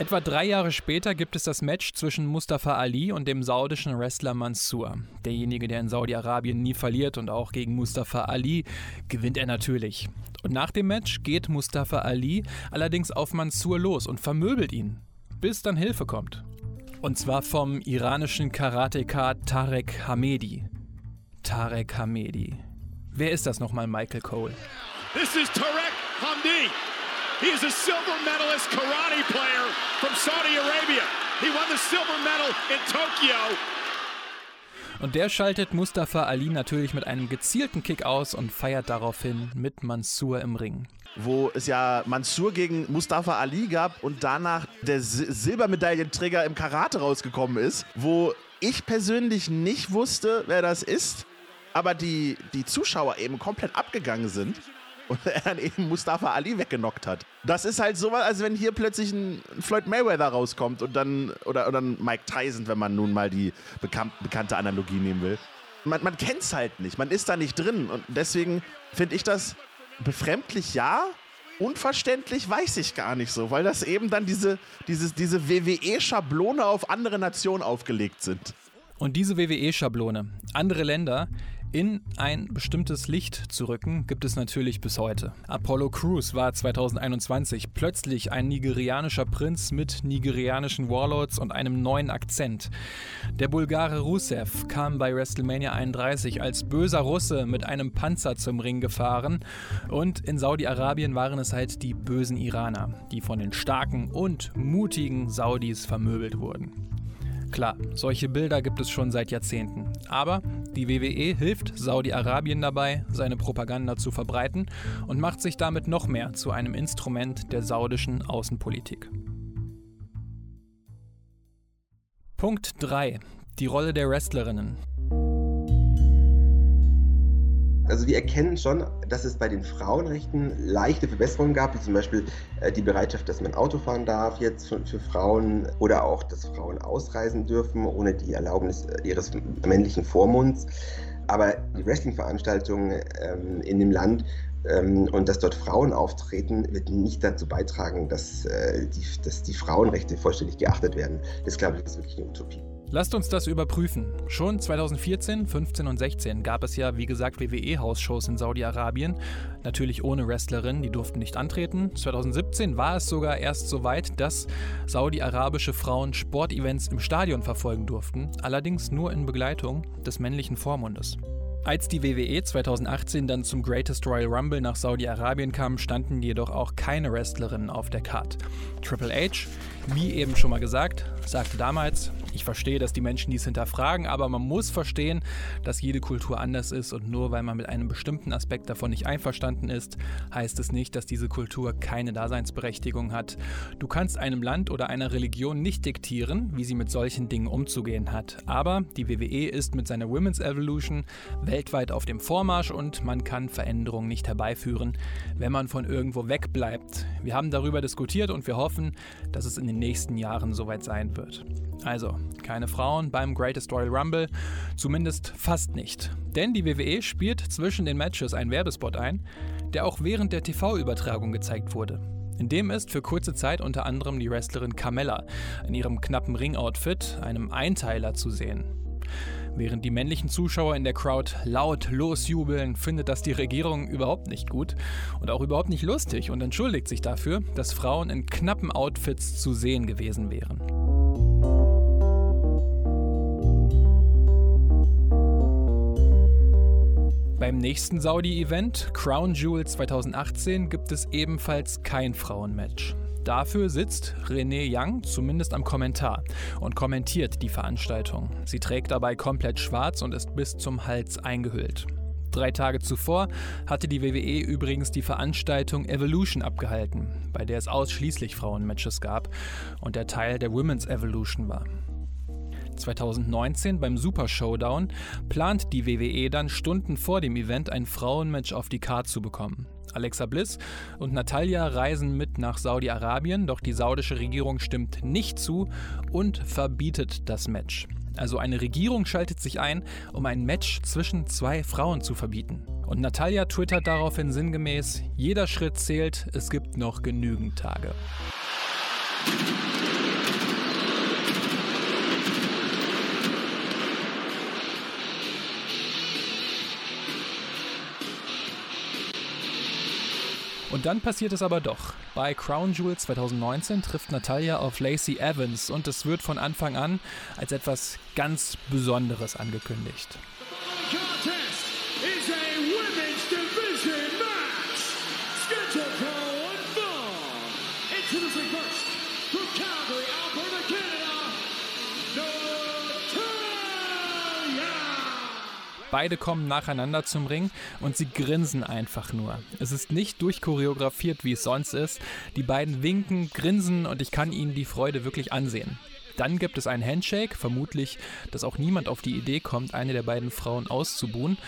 Etwa drei Jahre später gibt es das Match zwischen Mustafa Ali und dem saudischen Wrestler Mansour. Derjenige, der in Saudi-Arabien nie verliert und auch gegen Mustafa Ali gewinnt er natürlich. Und nach dem Match geht Mustafa Ali allerdings auf Mansour los und vermöbelt ihn, bis dann Hilfe kommt. Und zwar vom iranischen Karateka Tarek Hamedi. Tarek Hamedi. Wer ist das nochmal, Michael Cole? This is Tarek Hamdi. He is a silver medalist karate player from Saudi Arabia. He won the silver medal in Tokyo. Und der schaltet Mustafa Ali natürlich mit einem gezielten Kick aus und feiert daraufhin mit Mansur im Ring wo es ja Mansur gegen Mustafa Ali gab und danach der Silbermedaillenträger im Karate rausgekommen ist, wo ich persönlich nicht wusste, wer das ist, aber die, die Zuschauer eben komplett abgegangen sind und *laughs* er dann eben Mustafa Ali weggenockt hat. Das ist halt so, als wenn hier plötzlich ein Floyd Mayweather rauskommt und dann, oder, oder ein Mike Tyson, wenn man nun mal die bekan bekannte Analogie nehmen will. Man, man kennt es halt nicht, man ist da nicht drin und deswegen finde ich das befremdlich ja, unverständlich weiß ich gar nicht so, weil das eben dann diese, diese, diese WWE-Schablone auf andere Nationen aufgelegt sind. Und diese WWE-Schablone, andere Länder, in ein bestimmtes Licht zu rücken, gibt es natürlich bis heute. Apollo Crews war 2021 plötzlich ein nigerianischer Prinz mit nigerianischen Warlords und einem neuen Akzent. Der Bulgare Rusev kam bei WrestleMania 31 als böser Russe mit einem Panzer zum Ring gefahren und in Saudi-Arabien waren es halt die bösen Iraner, die von den starken und mutigen Saudis vermöbelt wurden. Klar, solche Bilder gibt es schon seit Jahrzehnten. Aber die WWE hilft Saudi-Arabien dabei, seine Propaganda zu verbreiten und macht sich damit noch mehr zu einem Instrument der saudischen Außenpolitik. Punkt 3. Die Rolle der Wrestlerinnen. Also wir erkennen schon, dass es bei den Frauenrechten leichte Verbesserungen gab, wie zum Beispiel äh, die Bereitschaft, dass man Auto fahren darf jetzt für, Frauen oder auch, dass Frauen ausreisen dürfen ohne die Erlaubnis äh, ihres männlichen Vormunds. Aber die Wrestling-Veranstaltungen ähm, in dem Land ähm, und dass dort Frauen auftreten, wird nicht dazu beitragen, dass, äh, die, dass die Frauenrechte vollständig geachtet werden. Das glaube ich ist wirklich eine Utopie. Lasst uns das überprüfen. Schon 2014, 15 und 16 gab es ja, wie gesagt, WWE-Hausshows in Saudi-Arabien. Natürlich ohne Wrestlerinnen, die durften nicht antreten. 2017 war es sogar erst so weit, dass saudi-arabische Frauen Sportevents im Stadion verfolgen durften, allerdings nur in Begleitung des männlichen Vormundes. Als die WWE 2018 dann zum Greatest Royal Rumble nach Saudi-Arabien kam, standen jedoch auch keine Wrestlerinnen auf der Card. Triple H, wie eben schon mal gesagt, sagte damals, ich verstehe, dass die Menschen dies hinterfragen, aber man muss verstehen, dass jede Kultur anders ist und nur weil man mit einem bestimmten Aspekt davon nicht einverstanden ist, heißt es nicht, dass diese Kultur keine Daseinsberechtigung hat. Du kannst einem Land oder einer Religion nicht diktieren, wie sie mit solchen Dingen umzugehen hat. Aber die WWE ist mit seiner Women's Evolution weltweit auf dem Vormarsch und man kann Veränderungen nicht herbeiführen, wenn man von irgendwo wegbleibt. Wir haben darüber diskutiert und wir hoffen, dass es in den nächsten Jahren soweit sein wird. Also, keine Frauen beim Greatest Royal Rumble, zumindest fast nicht. Denn die WWE spielt zwischen den Matches einen Werbespot ein, der auch während der TV-Übertragung gezeigt wurde. In dem ist für kurze Zeit unter anderem die Wrestlerin Carmella in ihrem knappen Ring-Outfit, einem Einteiler, zu sehen. Während die männlichen Zuschauer in der Crowd laut losjubeln, findet das die Regierung überhaupt nicht gut und auch überhaupt nicht lustig und entschuldigt sich dafür, dass Frauen in knappen Outfits zu sehen gewesen wären. Beim nächsten Saudi-Event, Crown Jewel 2018, gibt es ebenfalls kein Frauenmatch. Dafür sitzt Renee Young zumindest am Kommentar und kommentiert die Veranstaltung. Sie trägt dabei komplett schwarz und ist bis zum Hals eingehüllt. Drei Tage zuvor hatte die WWE übrigens die Veranstaltung Evolution abgehalten, bei der es ausschließlich Frauenmatches gab und der Teil der Women's Evolution war. 2019 beim Super Showdown plant die WWE dann Stunden vor dem Event ein Frauenmatch auf die Card zu bekommen. Alexa Bliss und Natalia reisen mit nach Saudi-Arabien, doch die saudische Regierung stimmt nicht zu und verbietet das Match. Also eine Regierung schaltet sich ein, um ein Match zwischen zwei Frauen zu verbieten. Und Natalia twittert daraufhin sinngemäß, jeder Schritt zählt, es gibt noch genügend Tage. Und dann passiert es aber doch. Bei Crown Jewel 2019 trifft Natalia auf Lacey Evans und es wird von Anfang an als etwas ganz Besonderes angekündigt. Beide kommen nacheinander zum Ring und sie grinsen einfach nur. Es ist nicht durchchoreografiert, wie es sonst ist. Die beiden winken, grinsen und ich kann ihnen die Freude wirklich ansehen. Dann gibt es einen Handshake, vermutlich, dass auch niemand auf die Idee kommt, eine der beiden Frauen auszubuhen.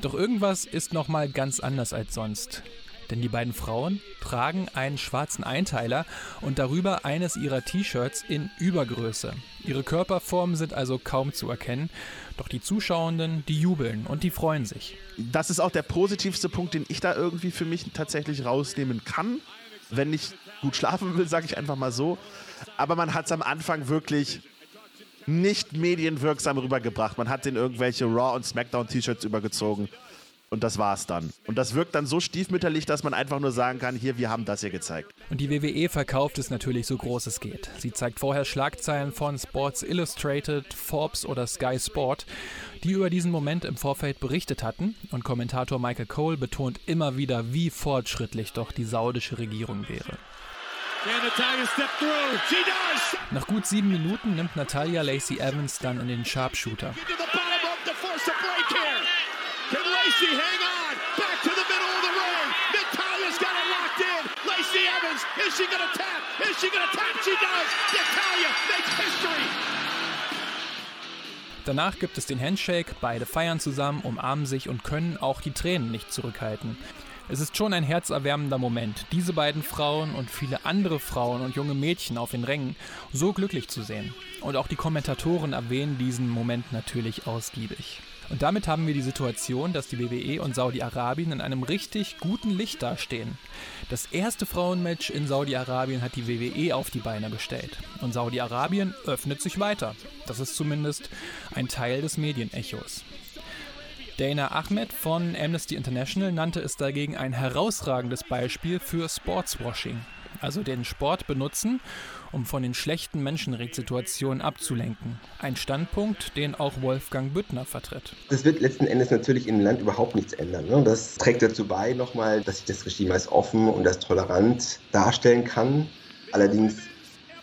Doch irgendwas ist nochmal ganz anders als sonst. Denn die beiden Frauen tragen einen schwarzen Einteiler und darüber eines ihrer T-Shirts in Übergröße. Ihre Körperformen sind also kaum zu erkennen, doch die Zuschauenden, die jubeln und die freuen sich. Das ist auch der positivste Punkt, den ich da irgendwie für mich tatsächlich rausnehmen kann. Wenn ich gut schlafen will, sage ich einfach mal so. Aber man hat es am Anfang wirklich nicht medienwirksam rübergebracht. Man hat den irgendwelche Raw- und Smackdown-T-Shirts übergezogen und das war's dann. Und das wirkt dann so stiefmütterlich, dass man einfach nur sagen kann, hier, wir haben das hier gezeigt. Und die WWE verkauft es natürlich so groß es geht. Sie zeigt vorher Schlagzeilen von Sports Illustrated, Forbes oder Sky Sport, die über diesen Moment im Vorfeld berichtet hatten. Und Kommentator Michael Cole betont immer wieder, wie fortschrittlich doch die saudische Regierung wäre. Nach gut sieben Minuten nimmt Natalia Lacey Evans dann in den Sharpshooter. Can Lacey hang on? Back to the middle of the ring. Natalia's got it locked in. Evans, is she going tap? Is she going tap? She does. Natalia makes history. Danach gibt es den Handshake, beide feiern zusammen, umarmen sich und können auch die Tränen nicht zurückhalten. Es ist schon ein herzerwärmender Moment, diese beiden Frauen und viele andere Frauen und junge Mädchen auf den Rängen so glücklich zu sehen. Und auch die Kommentatoren erwähnen diesen Moment natürlich ausgiebig. Und damit haben wir die Situation, dass die WWE und Saudi-Arabien in einem richtig guten Licht dastehen. Das erste Frauenmatch in Saudi-Arabien hat die WWE auf die Beine gestellt. Und Saudi-Arabien öffnet sich weiter. Das ist zumindest ein Teil des Medienechos. Dana Ahmed von Amnesty International nannte es dagegen ein herausragendes Beispiel für Sportswashing, also den Sport benutzen, um von den schlechten Menschenrechtssituationen abzulenken. Ein Standpunkt, den auch Wolfgang Büttner vertritt. Das wird letzten Endes natürlich im Land überhaupt nichts ändern. Ne? Das trägt dazu bei, nochmal, dass sich das Regime als offen und als tolerant darstellen kann. Allerdings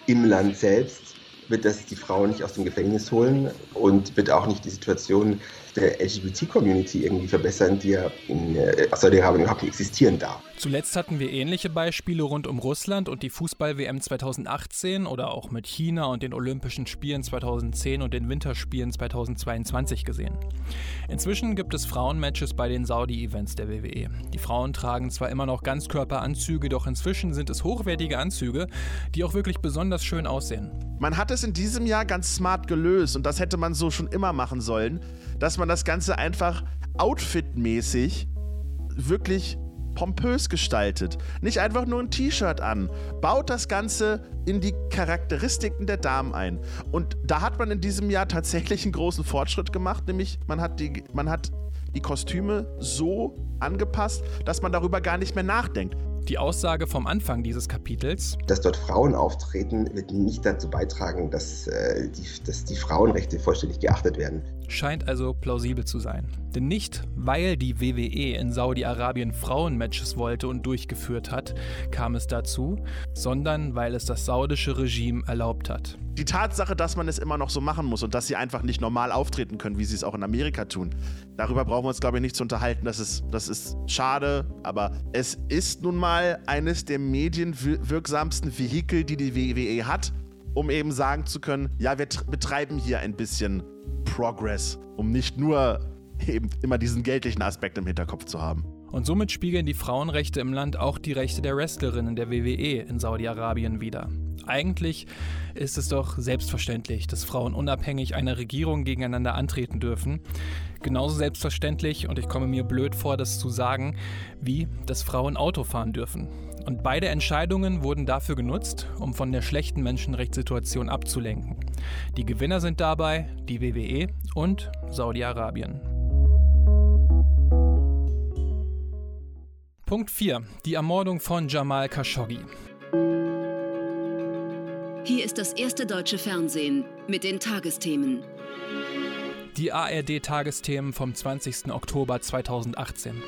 im Land selbst wird das die Frauen nicht aus dem Gefängnis holen und wird auch nicht die Situation der LGBT-Community irgendwie verbessern, die ja in äh, Saudi-Arabien überhaupt nicht existieren darf. Zuletzt hatten wir ähnliche Beispiele rund um Russland und die Fußball-WM 2018 oder auch mit China und den Olympischen Spielen 2010 und den Winterspielen 2022 gesehen. Inzwischen gibt es Frauenmatches bei den Saudi-Events der WWE. Die Frauen tragen zwar immer noch Ganzkörperanzüge, doch inzwischen sind es hochwertige Anzüge, die auch wirklich besonders schön aussehen. Man hat es in diesem Jahr ganz smart gelöst und das hätte man so schon immer machen sollen, dass man das Ganze einfach outfitmäßig wirklich pompös gestaltet. Nicht einfach nur ein T-Shirt an. Baut das Ganze in die Charakteristiken der Damen ein. Und da hat man in diesem Jahr tatsächlich einen großen Fortschritt gemacht, nämlich man hat die, man hat die Kostüme so angepasst, dass man darüber gar nicht mehr nachdenkt. Die Aussage vom Anfang dieses Kapitels, dass dort Frauen auftreten, wird nicht dazu beitragen, dass, äh, die, dass die Frauenrechte vollständig geachtet werden. Scheint also plausibel zu sein. Denn nicht, weil die WWE in Saudi-Arabien Frauenmatches wollte und durchgeführt hat, kam es dazu, sondern weil es das saudische Regime erlaubt hat. Die Tatsache, dass man es immer noch so machen muss und dass sie einfach nicht normal auftreten können, wie sie es auch in Amerika tun, darüber brauchen wir uns, glaube ich, nicht zu unterhalten. Das ist, das ist schade, aber es ist nun mal eines der medienwirksamsten Vehikel, die die WWE hat, um eben sagen zu können, ja, wir betreiben hier ein bisschen Progress, um nicht nur eben immer diesen geldlichen Aspekt im Hinterkopf zu haben. Und somit spiegeln die Frauenrechte im Land auch die Rechte der Wrestlerinnen der WWE in Saudi-Arabien wider. Eigentlich ist es doch selbstverständlich, dass Frauen unabhängig einer Regierung gegeneinander antreten dürfen. Genauso selbstverständlich, und ich komme mir blöd vor, das zu sagen, wie, dass Frauen Auto fahren dürfen. Und beide Entscheidungen wurden dafür genutzt, um von der schlechten Menschenrechtssituation abzulenken. Die Gewinner sind dabei die WWE und Saudi-Arabien. Punkt 4. Die Ermordung von Jamal Khashoggi. Hier ist das erste deutsche Fernsehen mit den Tagesthemen. Die ARD-Tagesthemen vom 20. Oktober 2018.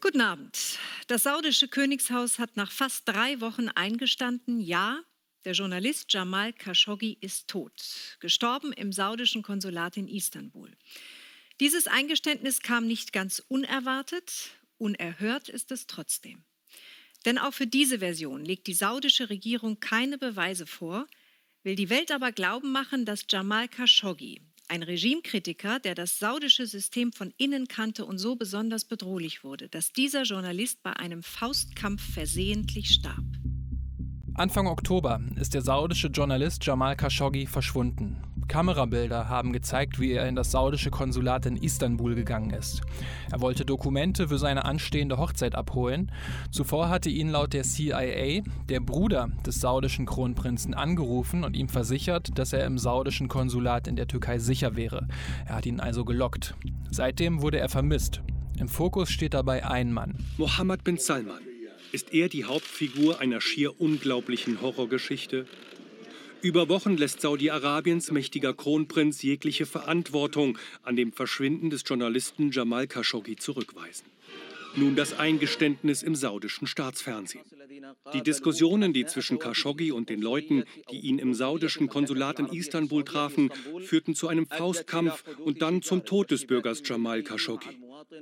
Guten Abend. Das saudische Königshaus hat nach fast drei Wochen eingestanden, ja, der Journalist Jamal Khashoggi ist tot, gestorben im saudischen Konsulat in Istanbul. Dieses Eingeständnis kam nicht ganz unerwartet, unerhört ist es trotzdem. Denn auch für diese Version legt die saudische Regierung keine Beweise vor, will die Welt aber glauben machen, dass Jamal Khashoggi, ein Regimekritiker, der das saudische System von innen kannte und so besonders bedrohlich wurde, dass dieser Journalist bei einem Faustkampf versehentlich starb. Anfang Oktober ist der saudische Journalist Jamal Khashoggi verschwunden. Kamerabilder haben gezeigt, wie er in das saudische Konsulat in Istanbul gegangen ist. Er wollte Dokumente für seine anstehende Hochzeit abholen. Zuvor hatte ihn laut der CIA der Bruder des saudischen Kronprinzen angerufen und ihm versichert, dass er im saudischen Konsulat in der Türkei sicher wäre. Er hat ihn also gelockt. Seitdem wurde er vermisst. Im Fokus steht dabei ein Mann. Mohammed bin Salman. Ist er die Hauptfigur einer schier unglaublichen Horrorgeschichte? Über Wochen lässt Saudi-Arabiens mächtiger Kronprinz jegliche Verantwortung an dem Verschwinden des Journalisten Jamal Khashoggi zurückweisen. Nun das Eingeständnis im saudischen Staatsfernsehen. Die Diskussionen, die zwischen Khashoggi und den Leuten, die ihn im saudischen Konsulat in Istanbul trafen, führten zu einem Faustkampf und dann zum Tod des Bürgers Jamal Khashoggi.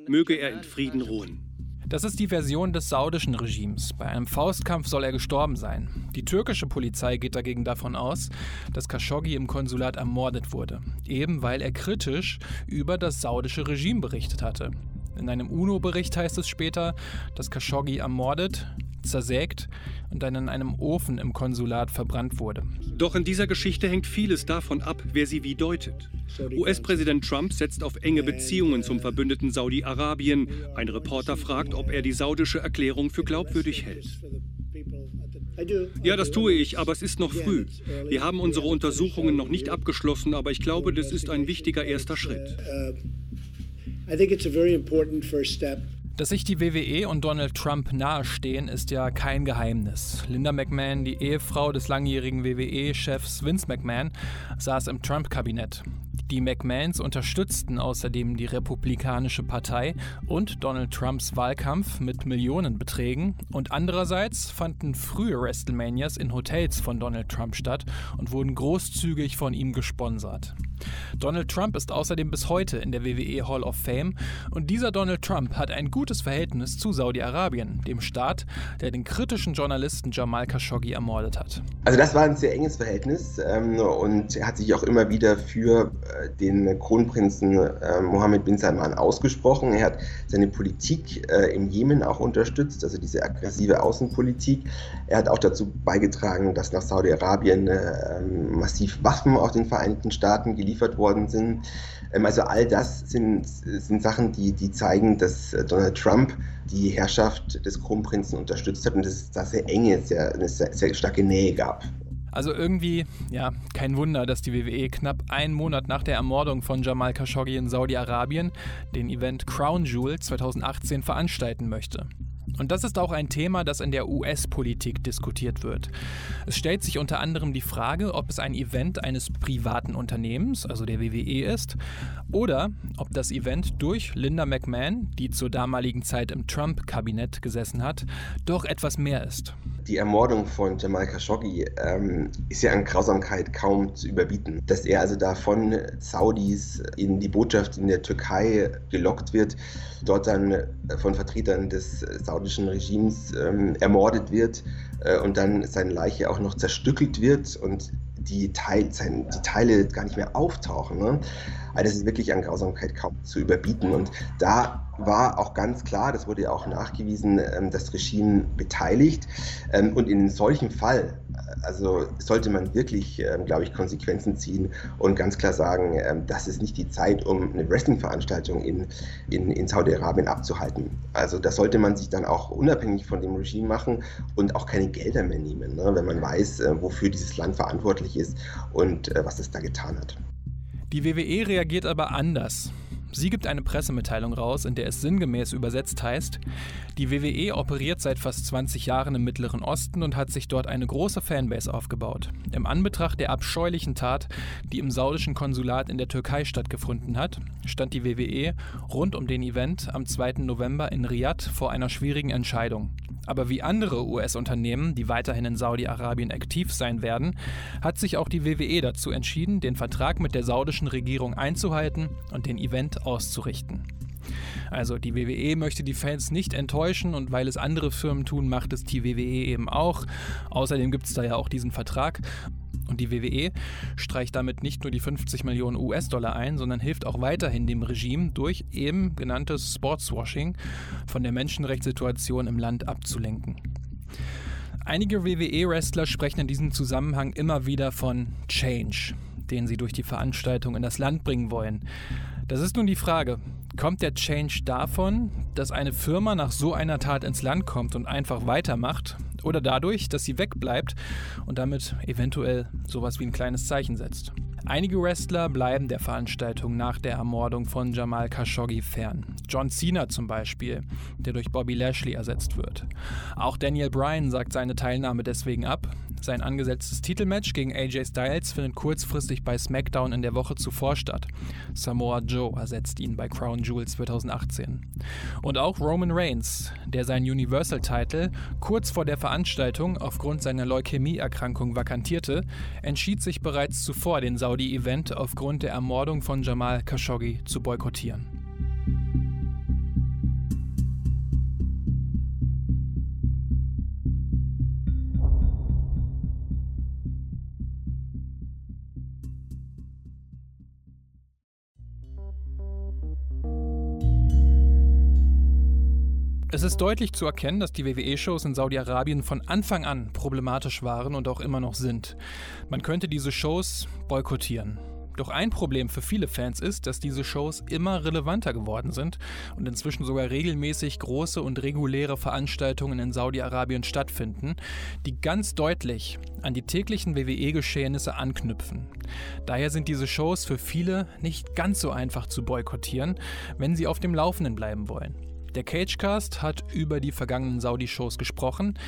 Möge er in Frieden ruhen. Das ist die Version des saudischen Regimes. Bei einem Faustkampf soll er gestorben sein. Die türkische Polizei geht dagegen davon aus, dass Khashoggi im Konsulat ermordet wurde, eben weil er kritisch über das saudische Regime berichtet hatte. In einem UNO-Bericht heißt es später, dass Khashoggi ermordet, zersägt und dann in einem Ofen im Konsulat verbrannt wurde. Doch in dieser Geschichte hängt vieles davon ab, wer sie wie deutet. US-Präsident Trump setzt auf enge Beziehungen zum Verbündeten Saudi-Arabien. Ein Reporter fragt, ob er die saudische Erklärung für glaubwürdig hält. Ja, das tue ich, aber es ist noch früh. Wir haben unsere Untersuchungen noch nicht abgeschlossen, aber ich glaube, das ist ein wichtiger erster Schritt. I think it's a very important first step. Dass sich die WWE und Donald Trump nahestehen, ist ja kein Geheimnis. Linda McMahon, die Ehefrau des langjährigen WWE-Chefs Vince McMahon, saß im Trump-Kabinett. Die McMahons unterstützten außerdem die Republikanische Partei und Donald Trumps Wahlkampf mit Millionenbeträgen und andererseits fanden frühe WrestleManias in Hotels von Donald Trump statt und wurden großzügig von ihm gesponsert. Donald Trump ist außerdem bis heute in der WWE Hall of Fame und dieser Donald Trump hat ein gutes Verhältnis zu Saudi-Arabien, dem Staat, der den kritischen Journalisten Jamal Khashoggi ermordet hat. Also das war ein sehr enges Verhältnis ähm, und er hat sich auch immer wieder für äh, den Kronprinzen äh, Mohammed bin Salman ausgesprochen. Er hat seine Politik äh, im Jemen auch unterstützt, also diese aggressive Außenpolitik. Er hat auch dazu beigetragen, dass nach Saudi-Arabien äh, massiv Waffen aus den Vereinigten Staaten geliefert worden sind. Ähm, also all das sind, sind Sachen, die, die zeigen, dass äh, Donald Trump die Herrschaft des Kronprinzen unterstützt hat und dass es da sehr enge, sehr, eine sehr, sehr starke Nähe gab. Also irgendwie, ja, kein Wunder, dass die WWE knapp einen Monat nach der Ermordung von Jamal Khashoggi in Saudi-Arabien den Event Crown Jewel 2018 veranstalten möchte. Und das ist auch ein Thema, das in der US-Politik diskutiert wird. Es stellt sich unter anderem die Frage, ob es ein Event eines privaten Unternehmens, also der WWE ist, oder ob das Event durch Linda McMahon, die zur damaligen Zeit im Trump-Kabinett gesessen hat, doch etwas mehr ist. Die Ermordung von Jamal Khashoggi ähm, ist ja an Grausamkeit kaum zu überbieten. Dass er also da von Saudis in die Botschaft in der Türkei gelockt wird, dort dann von Vertretern des saudischen Regimes ähm, ermordet wird äh, und dann seine Leiche auch noch zerstückelt wird und die, Teil, sein, die Teile gar nicht mehr auftauchen. Ne? Also das ist wirklich an Grausamkeit kaum zu überbieten. Und da war auch ganz klar, das wurde ja auch nachgewiesen, ähm, das Regime beteiligt. Ähm, und in solchem Fall, äh, also sollte man wirklich, ähm, glaube ich, Konsequenzen ziehen und ganz klar sagen, das ist nicht die Zeit, um eine Wrestling-Veranstaltung in, in, in Saudi-Arabien abzuhalten. Also das sollte man sich dann auch unabhängig von dem Regime machen und auch keine Gelder mehr nehmen, ne, wenn man weiß, äh, wofür dieses Land verantwortlich ist und äh, was es da getan hat. Die WWE reagiert aber anders. Sie gibt eine Pressemitteilung raus, in der es sinngemäß übersetzt heißt, die WWE operiert seit fast 20 Jahren im Mittleren Osten und hat sich dort eine große Fanbase aufgebaut. Im Anbetracht der abscheulichen Tat, die im saudischen Konsulat in der Türkei stattgefunden hat, stand die WWE rund um den Event am 2. November in Riyadh vor einer schwierigen Entscheidung. Aber wie andere US-Unternehmen, die weiterhin in Saudi-Arabien aktiv sein werden, hat sich auch die WWE dazu entschieden, den Vertrag mit der saudischen Regierung einzuhalten und den Event auszurichten. Also die WWE möchte die Fans nicht enttäuschen und weil es andere Firmen tun, macht es die WWE eben auch. Außerdem gibt es da ja auch diesen Vertrag und die WWE streicht damit nicht nur die 50 Millionen US-Dollar ein, sondern hilft auch weiterhin dem Regime durch eben genanntes Sportswashing von der Menschenrechtssituation im Land abzulenken. Einige WWE-Wrestler sprechen in diesem Zusammenhang immer wieder von Change. den sie durch die Veranstaltung in das Land bringen wollen. Das ist nun die Frage, kommt der Change davon, dass eine Firma nach so einer Tat ins Land kommt und einfach weitermacht, oder dadurch, dass sie wegbleibt und damit eventuell sowas wie ein kleines Zeichen setzt? Einige Wrestler bleiben der Veranstaltung nach der Ermordung von Jamal Khashoggi fern. John Cena zum Beispiel, der durch Bobby Lashley ersetzt wird. Auch Daniel Bryan sagt seine Teilnahme deswegen ab. Sein angesetztes Titelmatch gegen AJ Styles findet kurzfristig bei SmackDown in der Woche zuvor statt. Samoa Joe ersetzt ihn bei Crown Jewel 2018. Und auch Roman Reigns, der seinen Universal-Title kurz vor der Veranstaltung aufgrund seiner Leukämieerkrankung vakantierte, entschied sich bereits zuvor, den Saudi-Event aufgrund der Ermordung von Jamal Khashoggi zu boykottieren. Es ist deutlich zu erkennen, dass die WWE-Shows in Saudi-Arabien von Anfang an problematisch waren und auch immer noch sind. Man könnte diese Shows boykottieren. Doch ein Problem für viele Fans ist, dass diese Shows immer relevanter geworden sind und inzwischen sogar regelmäßig große und reguläre Veranstaltungen in Saudi-Arabien stattfinden, die ganz deutlich an die täglichen WWE-Geschehnisse anknüpfen. Daher sind diese Shows für viele nicht ganz so einfach zu boykottieren, wenn sie auf dem Laufenden bleiben wollen. Der Cagecast hat über die vergangenen Saudi-Shows gesprochen,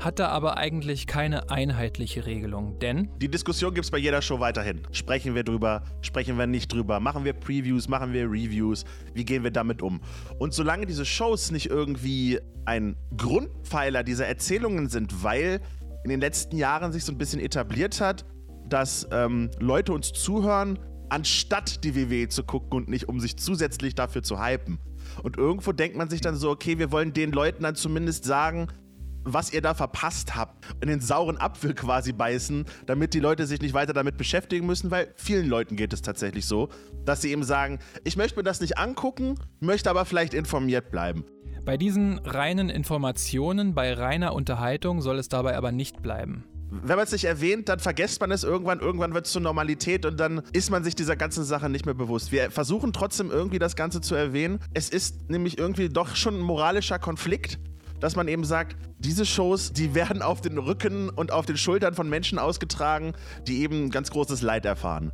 hat da aber eigentlich keine einheitliche Regelung, denn... Die Diskussion gibt es bei jeder Show weiterhin. Sprechen wir drüber, sprechen wir nicht drüber, machen wir Previews, machen wir Reviews, wie gehen wir damit um? Und solange diese Shows nicht irgendwie ein Grundpfeiler dieser Erzählungen sind, weil in den letzten Jahren sich so ein bisschen etabliert hat, dass ähm, Leute uns zuhören, anstatt die WWE zu gucken und nicht um sich zusätzlich dafür zu hypen. Und irgendwo denkt man sich dann so, okay, wir wollen den Leuten dann zumindest sagen, was ihr da verpasst habt, in den sauren Apfel quasi beißen, damit die Leute sich nicht weiter damit beschäftigen müssen, weil vielen Leuten geht es tatsächlich so, dass sie eben sagen, ich möchte mir das nicht angucken, möchte aber vielleicht informiert bleiben. Bei diesen reinen Informationen, bei reiner Unterhaltung soll es dabei aber nicht bleiben. Wenn man es nicht erwähnt, dann vergesst man es irgendwann, irgendwann wird es zur Normalität und dann ist man sich dieser ganzen Sache nicht mehr bewusst. Wir versuchen trotzdem irgendwie das Ganze zu erwähnen. Es ist nämlich irgendwie doch schon ein moralischer Konflikt, dass man eben sagt, diese Shows, die werden auf den Rücken und auf den Schultern von Menschen ausgetragen, die eben ganz großes Leid erfahren.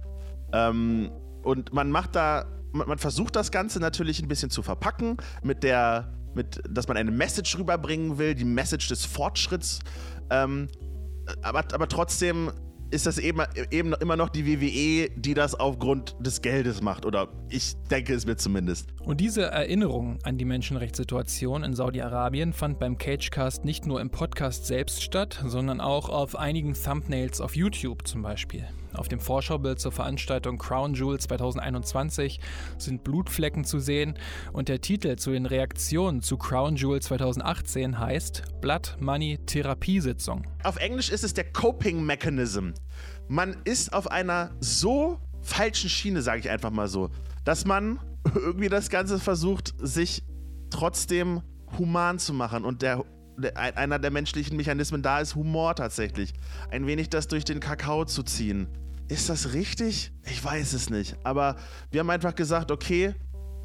Ähm, und man macht da, man versucht das Ganze natürlich ein bisschen zu verpacken mit der, mit, dass man eine Message rüberbringen will, die Message des Fortschritts. Ähm, aber, aber trotzdem ist das eben, eben immer noch die WWE, die das aufgrund des Geldes macht. Oder ich denke es mir zumindest. Und diese Erinnerung an die Menschenrechtssituation in Saudi-Arabien fand beim Cagecast nicht nur im Podcast selbst statt, sondern auch auf einigen Thumbnails auf YouTube zum Beispiel. Auf dem Vorschaubild zur Veranstaltung Crown Jewel 2021 sind Blutflecken zu sehen und der Titel zu den Reaktionen zu Crown Jewel 2018 heißt Blood Money Therapiesitzung. Auf Englisch ist es der Coping Mechanism. Man ist auf einer so falschen Schiene, sage ich einfach mal so, dass man *laughs* irgendwie das Ganze versucht, sich trotzdem human zu machen und der einer der menschlichen Mechanismen da ist Humor tatsächlich. Ein wenig das durch den Kakao zu ziehen. Ist das richtig? Ich weiß es nicht. Aber wir haben einfach gesagt, okay,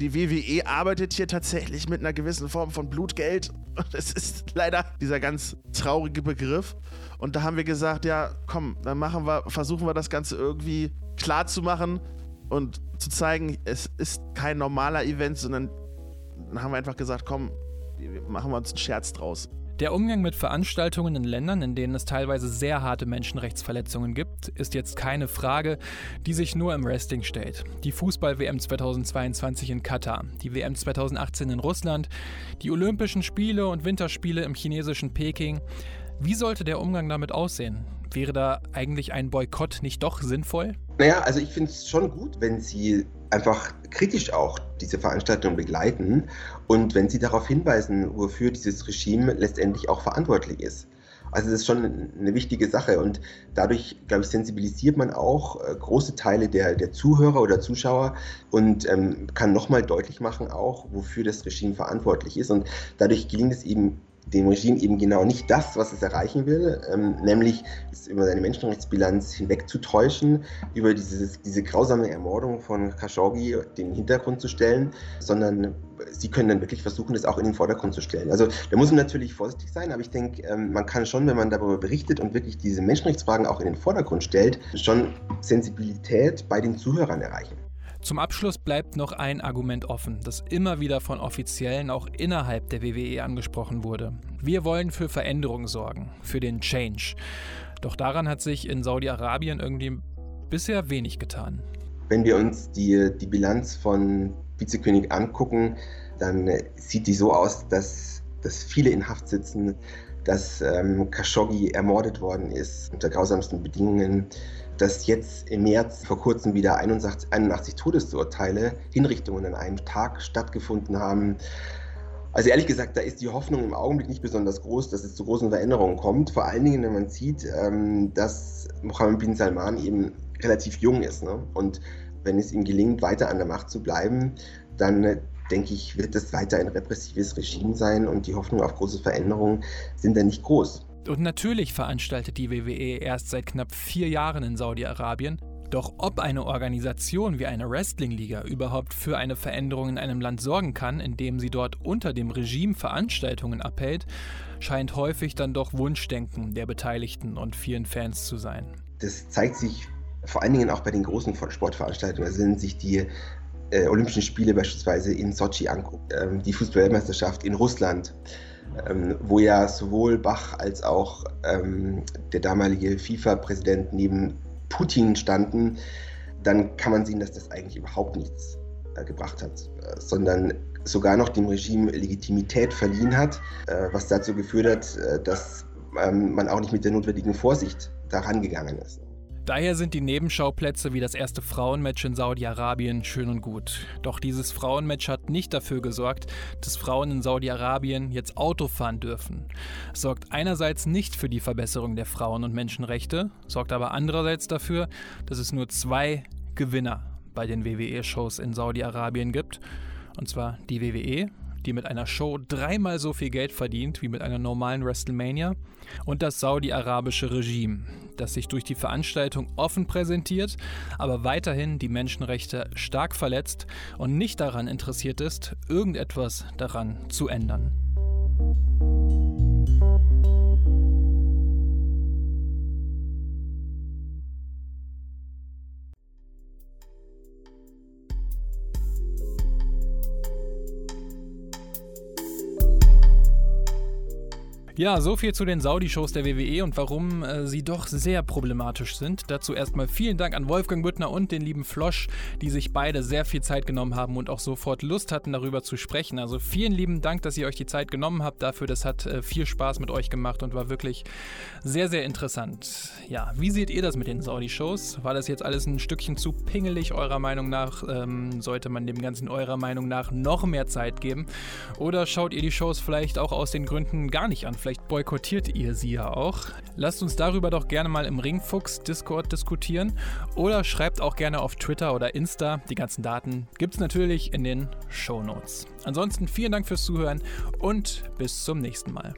die WWE arbeitet hier tatsächlich mit einer gewissen Form von Blutgeld. *laughs* Das ist leider dieser ganz traurige Begriff. Und da haben wir gesagt, ja, komm, dann machen wir, versuchen wir das Ganze irgendwie klar zu machen und zu zeigen, es ist kein normaler Event, sondern dann haben wir einfach gesagt, komm, machen wir uns einen Scherz draus. Der Umgang mit Veranstaltungen in Ländern, in denen es teilweise sehr harte Menschenrechtsverletzungen gibt, ist jetzt keine Frage, die sich nur im Wrestling stellt. Die Fußball-WM 2022 in Katar, die WM 2018 in Russland, die Olympischen Spiele und Winterspiele im chinesischen Peking. Wie sollte der Umgang damit aussehen? Wäre da eigentlich ein Boykott nicht doch sinnvoll? Naja, also ich finde es schon gut, wenn Sie einfach kritisch auch diese Veranstaltung begleiten und wenn Sie darauf hinweisen, wofür dieses Regime letztendlich auch verantwortlich ist. Also das ist schon eine wichtige Sache und dadurch, glaube ich, sensibilisiert man auch äh, große Teile der, der Zuhörer oder Zuschauer und ähm, kann nochmal deutlich machen auch, wofür das Regime verantwortlich ist. Und dadurch gelingt es eben dem Regime eben genau nicht das, was es erreichen will, ähm, nämlich es über seine Menschenrechtsbilanz hinwegzutäuschen, über dieses, diese grausame Ermordung von Khashoggi den Hintergrund zu stellen, sondern sie können dann wirklich versuchen, das auch in den Vordergrund zu stellen. Also da muss man natürlich vorsichtig sein, aber ich denke, ähm, man kann schon, wenn man darüber berichtet und wirklich diese Menschenrechtsfragen auch in den Vordergrund stellt, schon Sensibilität bei den Zuhörern erreichen. Zum Abschluss bleibt noch ein Argument offen, das immer wieder von Offiziellen auch innerhalb der WWE angesprochen wurde. Wir wollen für Veränderungen sorgen, für den Change. Doch daran hat sich in Saudi-Arabien irgendwie bisher wenig getan. Wenn wir uns die, die Bilanz von Vizekönig angucken, dann sieht die so aus, dass, dass viele in Haft sitzen, dass ähm, Khashoggi ermordet worden ist unter grausamsten Bedingungen, dass jetzt im März vor kurzem wieder 81, 81 Todesurteile, Hinrichtungen an einem Tag stattgefunden haben. Also ehrlich gesagt, da ist die Hoffnung im Augenblick nicht besonders groß, dass es zu großen Veränderungen kommt. Vor allen Dingen, wenn man sieht, ähm, dass Mohammed bin Salman eben relativ jung ist. Ne? Und wenn es ihm gelingt, weiter an der Macht zu bleiben, dann äh, denke ich, wird das weiter ein repressives Regime sein und die Hoffnung auf große Veränderungen sind dann nicht groß. Und natürlich veranstaltet die WWE erst seit knapp vier Jahren in Saudi-Arabien. Doch ob eine Organisation wie eine Wrestling-Liga überhaupt für eine Veränderung in einem Land sorgen kann, indem sie dort unter dem Regime Veranstaltungen abhält, scheint häufig dann doch Wunschdenken der Beteiligten und vielen Fans zu sein. Das zeigt sich vor allen Dingen auch bei den großen Sportveranstaltungen. Also wenn sich die äh, Olympischen Spiele beispielsweise in Sochi anguckt, äh, die Fußballweltmeisterschaft in Russland, ähm, wo ja sowohl Bach als auch ähm, der damalige FIFA-Präsident neben Putin standen, dann kann man sehen, dass das eigentlich überhaupt nichts äh, gebracht hat, äh, sondern sogar noch dem Regime Legitimität verliehen hat, äh, was dazu geführt hat, äh, dass ähm, man auch nicht mit der notwendigen Vorsicht daran gegangen ist. Daher sind die Nebenschauplätze wie das erste Frauenmatch in Saudi-Arabien schön und gut. Doch dieses Frauenmatch hat nicht dafür gesorgt, dass Frauen in Saudi-Arabien jetzt Auto fahren dürfen. Es sorgt einerseits nicht für die Verbesserung der Frauen- und Menschenrechte, sorgt aber andererseits dafür, dass es nur zwei Gewinner bei den WWE-Shows in Saudi-Arabien gibt. Und zwar die WWE die mit einer Show dreimal so viel Geld verdient wie mit einer normalen WrestleMania, und das saudi-arabische Regime, das sich durch die Veranstaltung offen präsentiert, aber weiterhin die Menschenrechte stark verletzt und nicht daran interessiert ist, irgendetwas daran zu ändern. Ja, so viel zu den Saudi-Shows der WWE und warum äh, sie doch sehr problematisch sind. Dazu erstmal vielen Dank an Wolfgang Büttner und den lieben Flosch, die sich beide sehr viel Zeit genommen haben und auch sofort Lust hatten, darüber zu sprechen. Also vielen lieben Dank, dass ihr euch die Zeit genommen habt dafür. Das hat äh, viel Spaß mit euch gemacht und war wirklich sehr, sehr interessant. Ja, wie seht ihr das mit den Saudi-Shows? War das jetzt alles ein Stückchen zu pingelig eurer Meinung nach? Ähm, sollte man dem Ganzen eurer Meinung nach noch mehr Zeit geben? Oder schaut ihr die Shows vielleicht auch aus den Gründen gar nicht an? Vielleicht boykottiert ihr sie ja auch. Lasst uns darüber doch gerne mal im Ringfuchs Discord diskutieren oder schreibt auch gerne auf Twitter oder Insta. Die ganzen Daten gibt es natürlich in den Show Notes. Ansonsten vielen Dank fürs Zuhören und bis zum nächsten Mal.